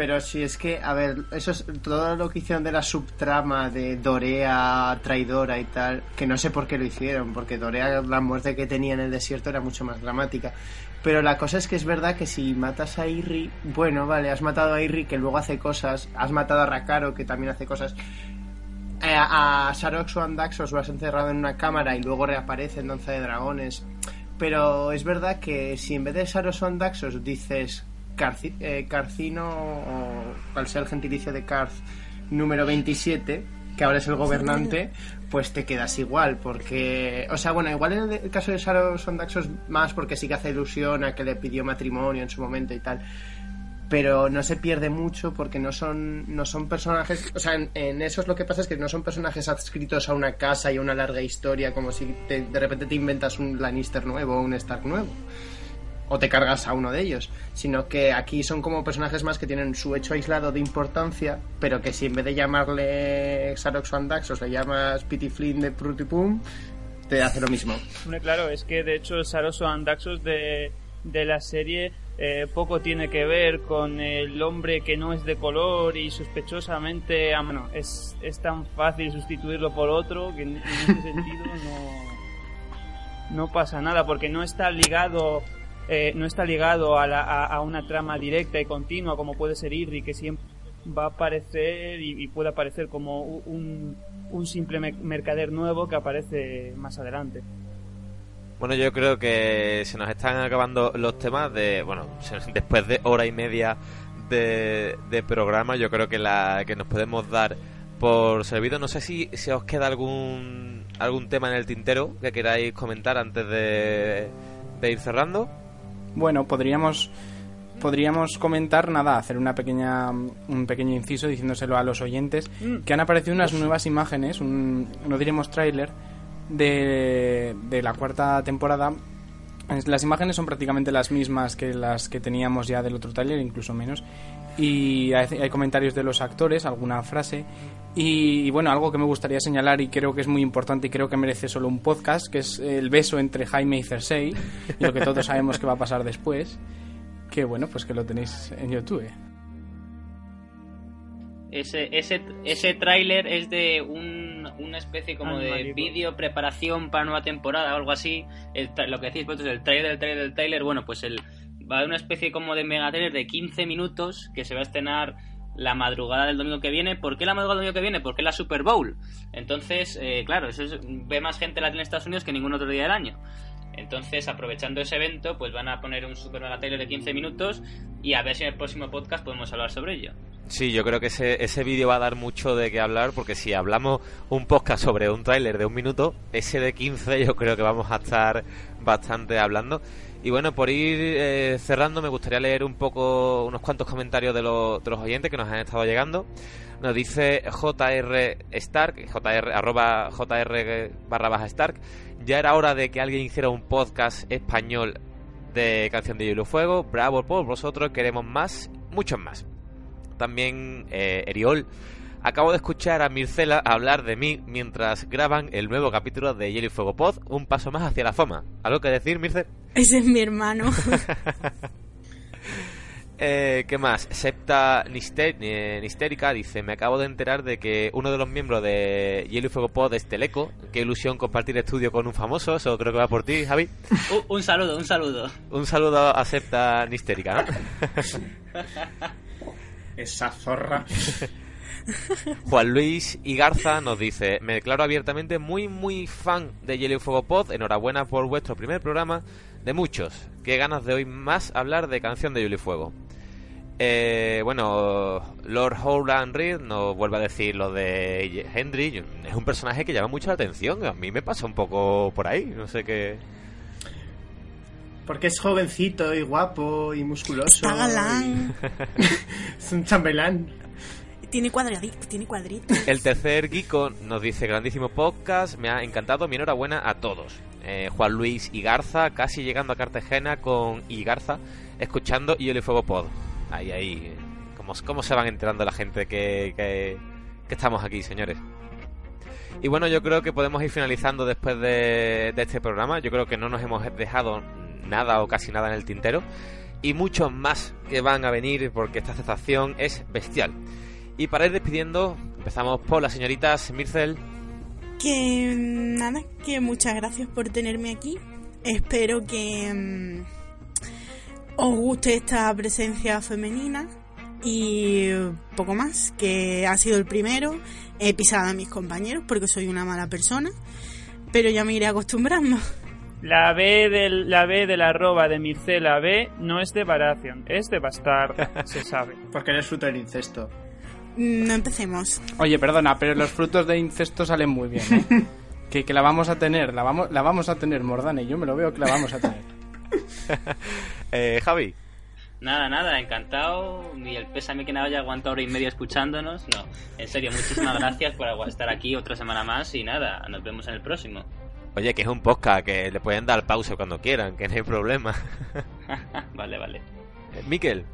Pero si es que, a ver, eso es todo lo que hicieron de la subtrama de Dorea traidora y tal, que no sé por qué lo hicieron, porque Dorea, la muerte que tenía en el desierto era mucho más dramática. Pero la cosa es que es verdad que si matas a Irri, bueno, vale, has matado a Irri que luego hace cosas, has matado a Rakaro que también hace cosas. Eh, a Sarox o Andaxos lo has encerrado en una cámara y luego reaparece en Danza de Dragones. Pero es verdad que si en vez de Saros o Andaxos dices Carci- eh, Carcino o cual sea el gentilicio de Carth número 27, que ahora es el gobernante, pues te quedas igual, porque, o sea, bueno, igual en el caso de Saros o Andaxos más porque sí que hace ilusión a que le pidió matrimonio en su momento y tal pero no se pierde mucho porque no son no son personajes o sea en, en eso es lo que pasa es que no son personajes adscritos a una casa y a una larga historia como si te- de repente te inventas un Lannister nuevo o un Stark nuevo o te cargas a uno de ellos sino que aquí son como personajes más que tienen su hecho aislado de importancia pero que si en vez de llamarle Sarox o Andaxos le llamas Pity Flynn de Prutipum te hace lo mismo. Hombre, claro, es que de hecho el Saroso Andaxos de, de la serie eh, poco tiene que ver con el hombre que no es de color y sospechosamente, bueno, es, es tan fácil sustituirlo por otro que en, en ese sentido no, no pasa nada porque no está ligado eh, no está ligado a, la- a- una trama directa y continua como puede ser Irri que siempre va a aparecer y, puede aparecer como un, simple me- mercader nuevo que aparece más adelante. Bueno, yo creo que se nos están acabando los temas de, bueno, después de hora y media de, de programa, yo creo que la que nos podemos dar por servido. No sé si, si os queda algún algún tema en el tintero que queráis comentar antes de, de ir cerrando. Bueno, podríamos podríamos comentar nada, hacer una pequeña un pequeño inciso diciéndoselo a los oyentes que han aparecido unas nuevas imágenes, un, no diremos tráiler de, de la cuarta temporada Las imágenes son prácticamente las mismas que las que teníamos ya del otro tráiler, incluso menos. Y hay, hay comentarios de los actores, alguna frase. Y, y bueno, algo que me gustaría señalar y creo que es muy importante y creo que merece solo un podcast, que es el beso entre Jaime y Cersei, y lo que todos sabemos que va a pasar después. Que bueno, pues que lo tenéis en YouTube. Ese, ese, ese tráiler es de un, una especie como de vídeo preparación para nueva temporada o algo así. El lo que decís vosotros, el trailer del trailer del trailer, bueno, pues el, va a haber una especie como de mega trailer de 15 minutos que se va a estrenar la madrugada del domingo que viene. ¿Por qué la madrugada del domingo que viene? Porque es la Super Bowl. Entonces, eh, claro, eso es- ve más gente la en Estados Unidos que ningún otro día del año. Entonces, aprovechando ese evento, pues van a poner un super mega trailer de 15 minutos y a ver si en el próximo podcast podemos hablar sobre ello. Sí, yo creo que ese, ese vídeo va a dar mucho de qué hablar porque si hablamos un podcast sobre un tráiler de un minuto, ese de 15 yo creo que vamos a estar bastante hablando. Y bueno, por ir eh, cerrando, me gustaría leer un poco, unos cuantos comentarios de, los- de los oyentes que nos han estado llegando. Nos dice JR Stark, JR, arroba JR barra baja Stark. Ya era hora de que alguien hiciera un podcast español de Canción de Hielo y Fuego. Bravo por vosotros, queremos más, muchos más. También eh, Eriol. Acabo de escuchar a Mircela hablar de mí mientras graban el nuevo capítulo de Hielo y Fuego Pod, un paso más hacia la fama. ¿Algo que decir, Mirce? Ese es mi hermano. (laughs) Eh, ¿Qué más? Septa Nister- eh, Nistérica dice: Me acabo de enterar de que uno de los miembros de Hielo y Fuego Pod es Teleco. Qué ilusión compartir estudio con un famoso. Eso creo que va por ti, Javi. (laughs) Un, un saludo, un saludo. Un saludo a Septa Nistérica, ¿no? (laughs) Esa zorra. (laughs) Juan Luis y Garza nos dice, me declaro abiertamente muy muy fan de Hielo y Fuego Pod, enhorabuena por vuestro primer programa de muchos, qué ganas de hoy más hablar de canción de Hielo y Fuego. Eh, bueno, Lord Howland Reed nos vuelve a decir lo de Henry, es un personaje que llama mucho la atención, a mí me pasa un poco por ahí, no sé qué... Porque es jovencito y guapo y musculoso. Está galán. y- (laughs) es un chambelán. Tiene cuadradito, tiene cuadrito. El tercer Geeko nos dice, grandísimo podcast, me ha encantado, mi enhorabuena a todos. Eh, Juan Luis y Garza, casi llegando a Cartagena con y Garza, escuchando y Fuego Pod. Ahí, ahí, ¿cómo, cómo se van enterando la gente que, que, estamos aquí, señores? Y bueno, yo creo que podemos ir finalizando después de, este programa. Yo creo que no nos hemos dejado nada o casi nada en el tintero. Y muchos más que van a venir porque esta aceptación es bestial. Y para ir despidiendo, empezamos por las señoritas Mircel. Que mm, nada, que muchas gracias por tenerme aquí. Espero que mm, os guste esta presencia femenina y poco más, que ha sido el primero. He pisado a mis compañeros porque soy una mala persona, pero ya me iré acostumbrando. La B del, la B del arroba de Mircela B no es de Baratheon, es de Bastard, se sabe. (laughs) Porque eres fruto del incesto. No empecemos. Oye, perdona, pero los frutos de incesto salen muy bien, ¿eh? (laughs) que, que la vamos a tener, la vamos, la vamos a tener, Mordane, yo me lo veo que la vamos a tener. (laughs) Eh, Javi. Nada, nada, encantado. Y el pésame que no haya aguantado hora y media escuchándonos. No, en serio, muchísimas gracias por estar aquí otra semana más. Y nada, nos vemos en el próximo. Oye, que es un podcast, que le pueden dar pausa cuando quieran, que no hay problema. (laughs) vale, vale. Eh, Miquel.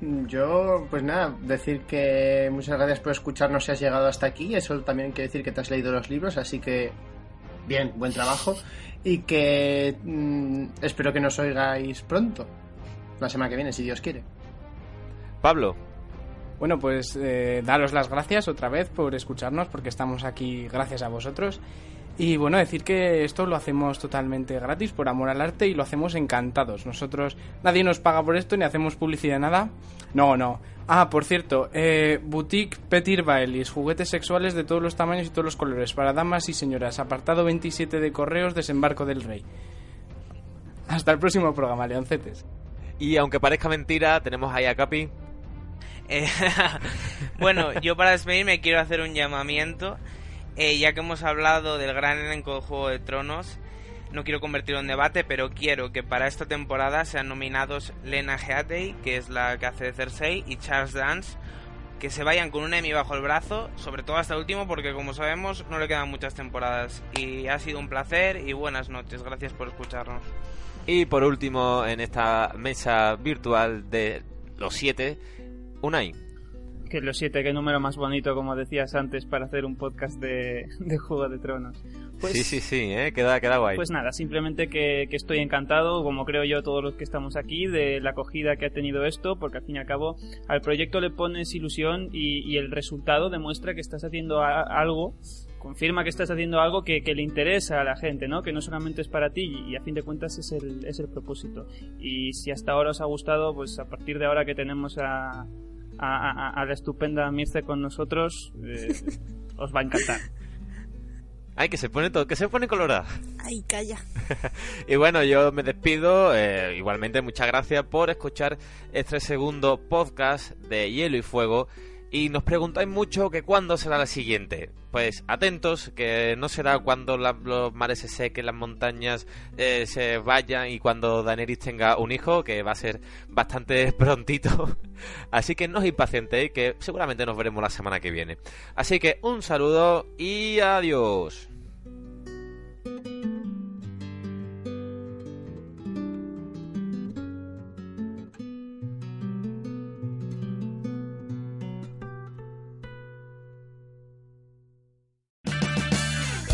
Yo, pues nada, decir que muchas gracias por escucharnos si has llegado hasta aquí. Eso también quiere decir que te has leído los libros, así que bien, buen trabajo. Y que mm, espero que nos oigáis pronto, la semana que viene, si Dios quiere. Pablo. Bueno, pues eh, daros las gracias otra vez por escucharnos, porque estamos aquí gracias a vosotros. Y bueno, decir que esto lo hacemos totalmente gratis, por amor al arte, y lo hacemos encantados. Nosotros, nadie nos paga por esto, ni hacemos publicidad, nada. No, no. Ah, por cierto, eh, Boutique Petit Baelis, juguetes sexuales de todos los tamaños y todos los colores, para damas y señoras. Apartado 27 de correos, desembarco del rey. Hasta el próximo programa, Leoncetes. Y aunque parezca mentira, tenemos ahí a Capi. Eh, (laughs) bueno, yo para despedirme quiero hacer un llamamiento. Eh, ya que hemos hablado del gran elenco de Juego de Tronos, no quiero convertirlo en debate, pero quiero que para esta temporada sean nominados Lena Headey, que es la que hace de Cersei, y Charles Dance que se vayan con un Emmy bajo el brazo, sobre todo hasta el último, porque como sabemos no le quedan muchas temporadas. Y ha sido un placer y buenas noches. Gracias por escucharnos. Y por último, en esta mesa virtual de los siete, Unai. Que los siete, qué número más bonito, como decías antes, para hacer un podcast de, (laughs) de Juego de Tronos. Pues, sí, sí, sí, ¿eh? queda, queda guay. Pues nada, simplemente que, que, estoy encantado, como creo yo todos los que estamos aquí, de la acogida que ha tenido esto, porque al fin y al cabo al proyecto le pones ilusión y, y el resultado demuestra que estás haciendo a, algo confirma que estás haciendo algo que, que, le interesa a la gente, ¿no? Que no solamente es para ti y a fin de cuentas es el, es el propósito. Y si hasta ahora os ha gustado, pues a partir de ahora que tenemos a, a, a, a la estupenda Mirce con nosotros, eh, os va a encantar. (laughs) Ay, que se pone todo, que se pone colorada. Ay, calla. (laughs) y bueno, yo me despido. Eh, igualmente, muchas gracias por escuchar este segundo podcast de Hielo y Fuego. Y nos preguntáis mucho que cuándo será la siguiente. Pues atentos, que no será cuando la, los mares se sequen, las montañas eh, se vayan y cuando Daenerys tenga un hijo, que va a ser bastante (laughs) prontito. Así que no os impacientéis, que seguramente nos veremos la semana que viene. Así que un saludo y adiós.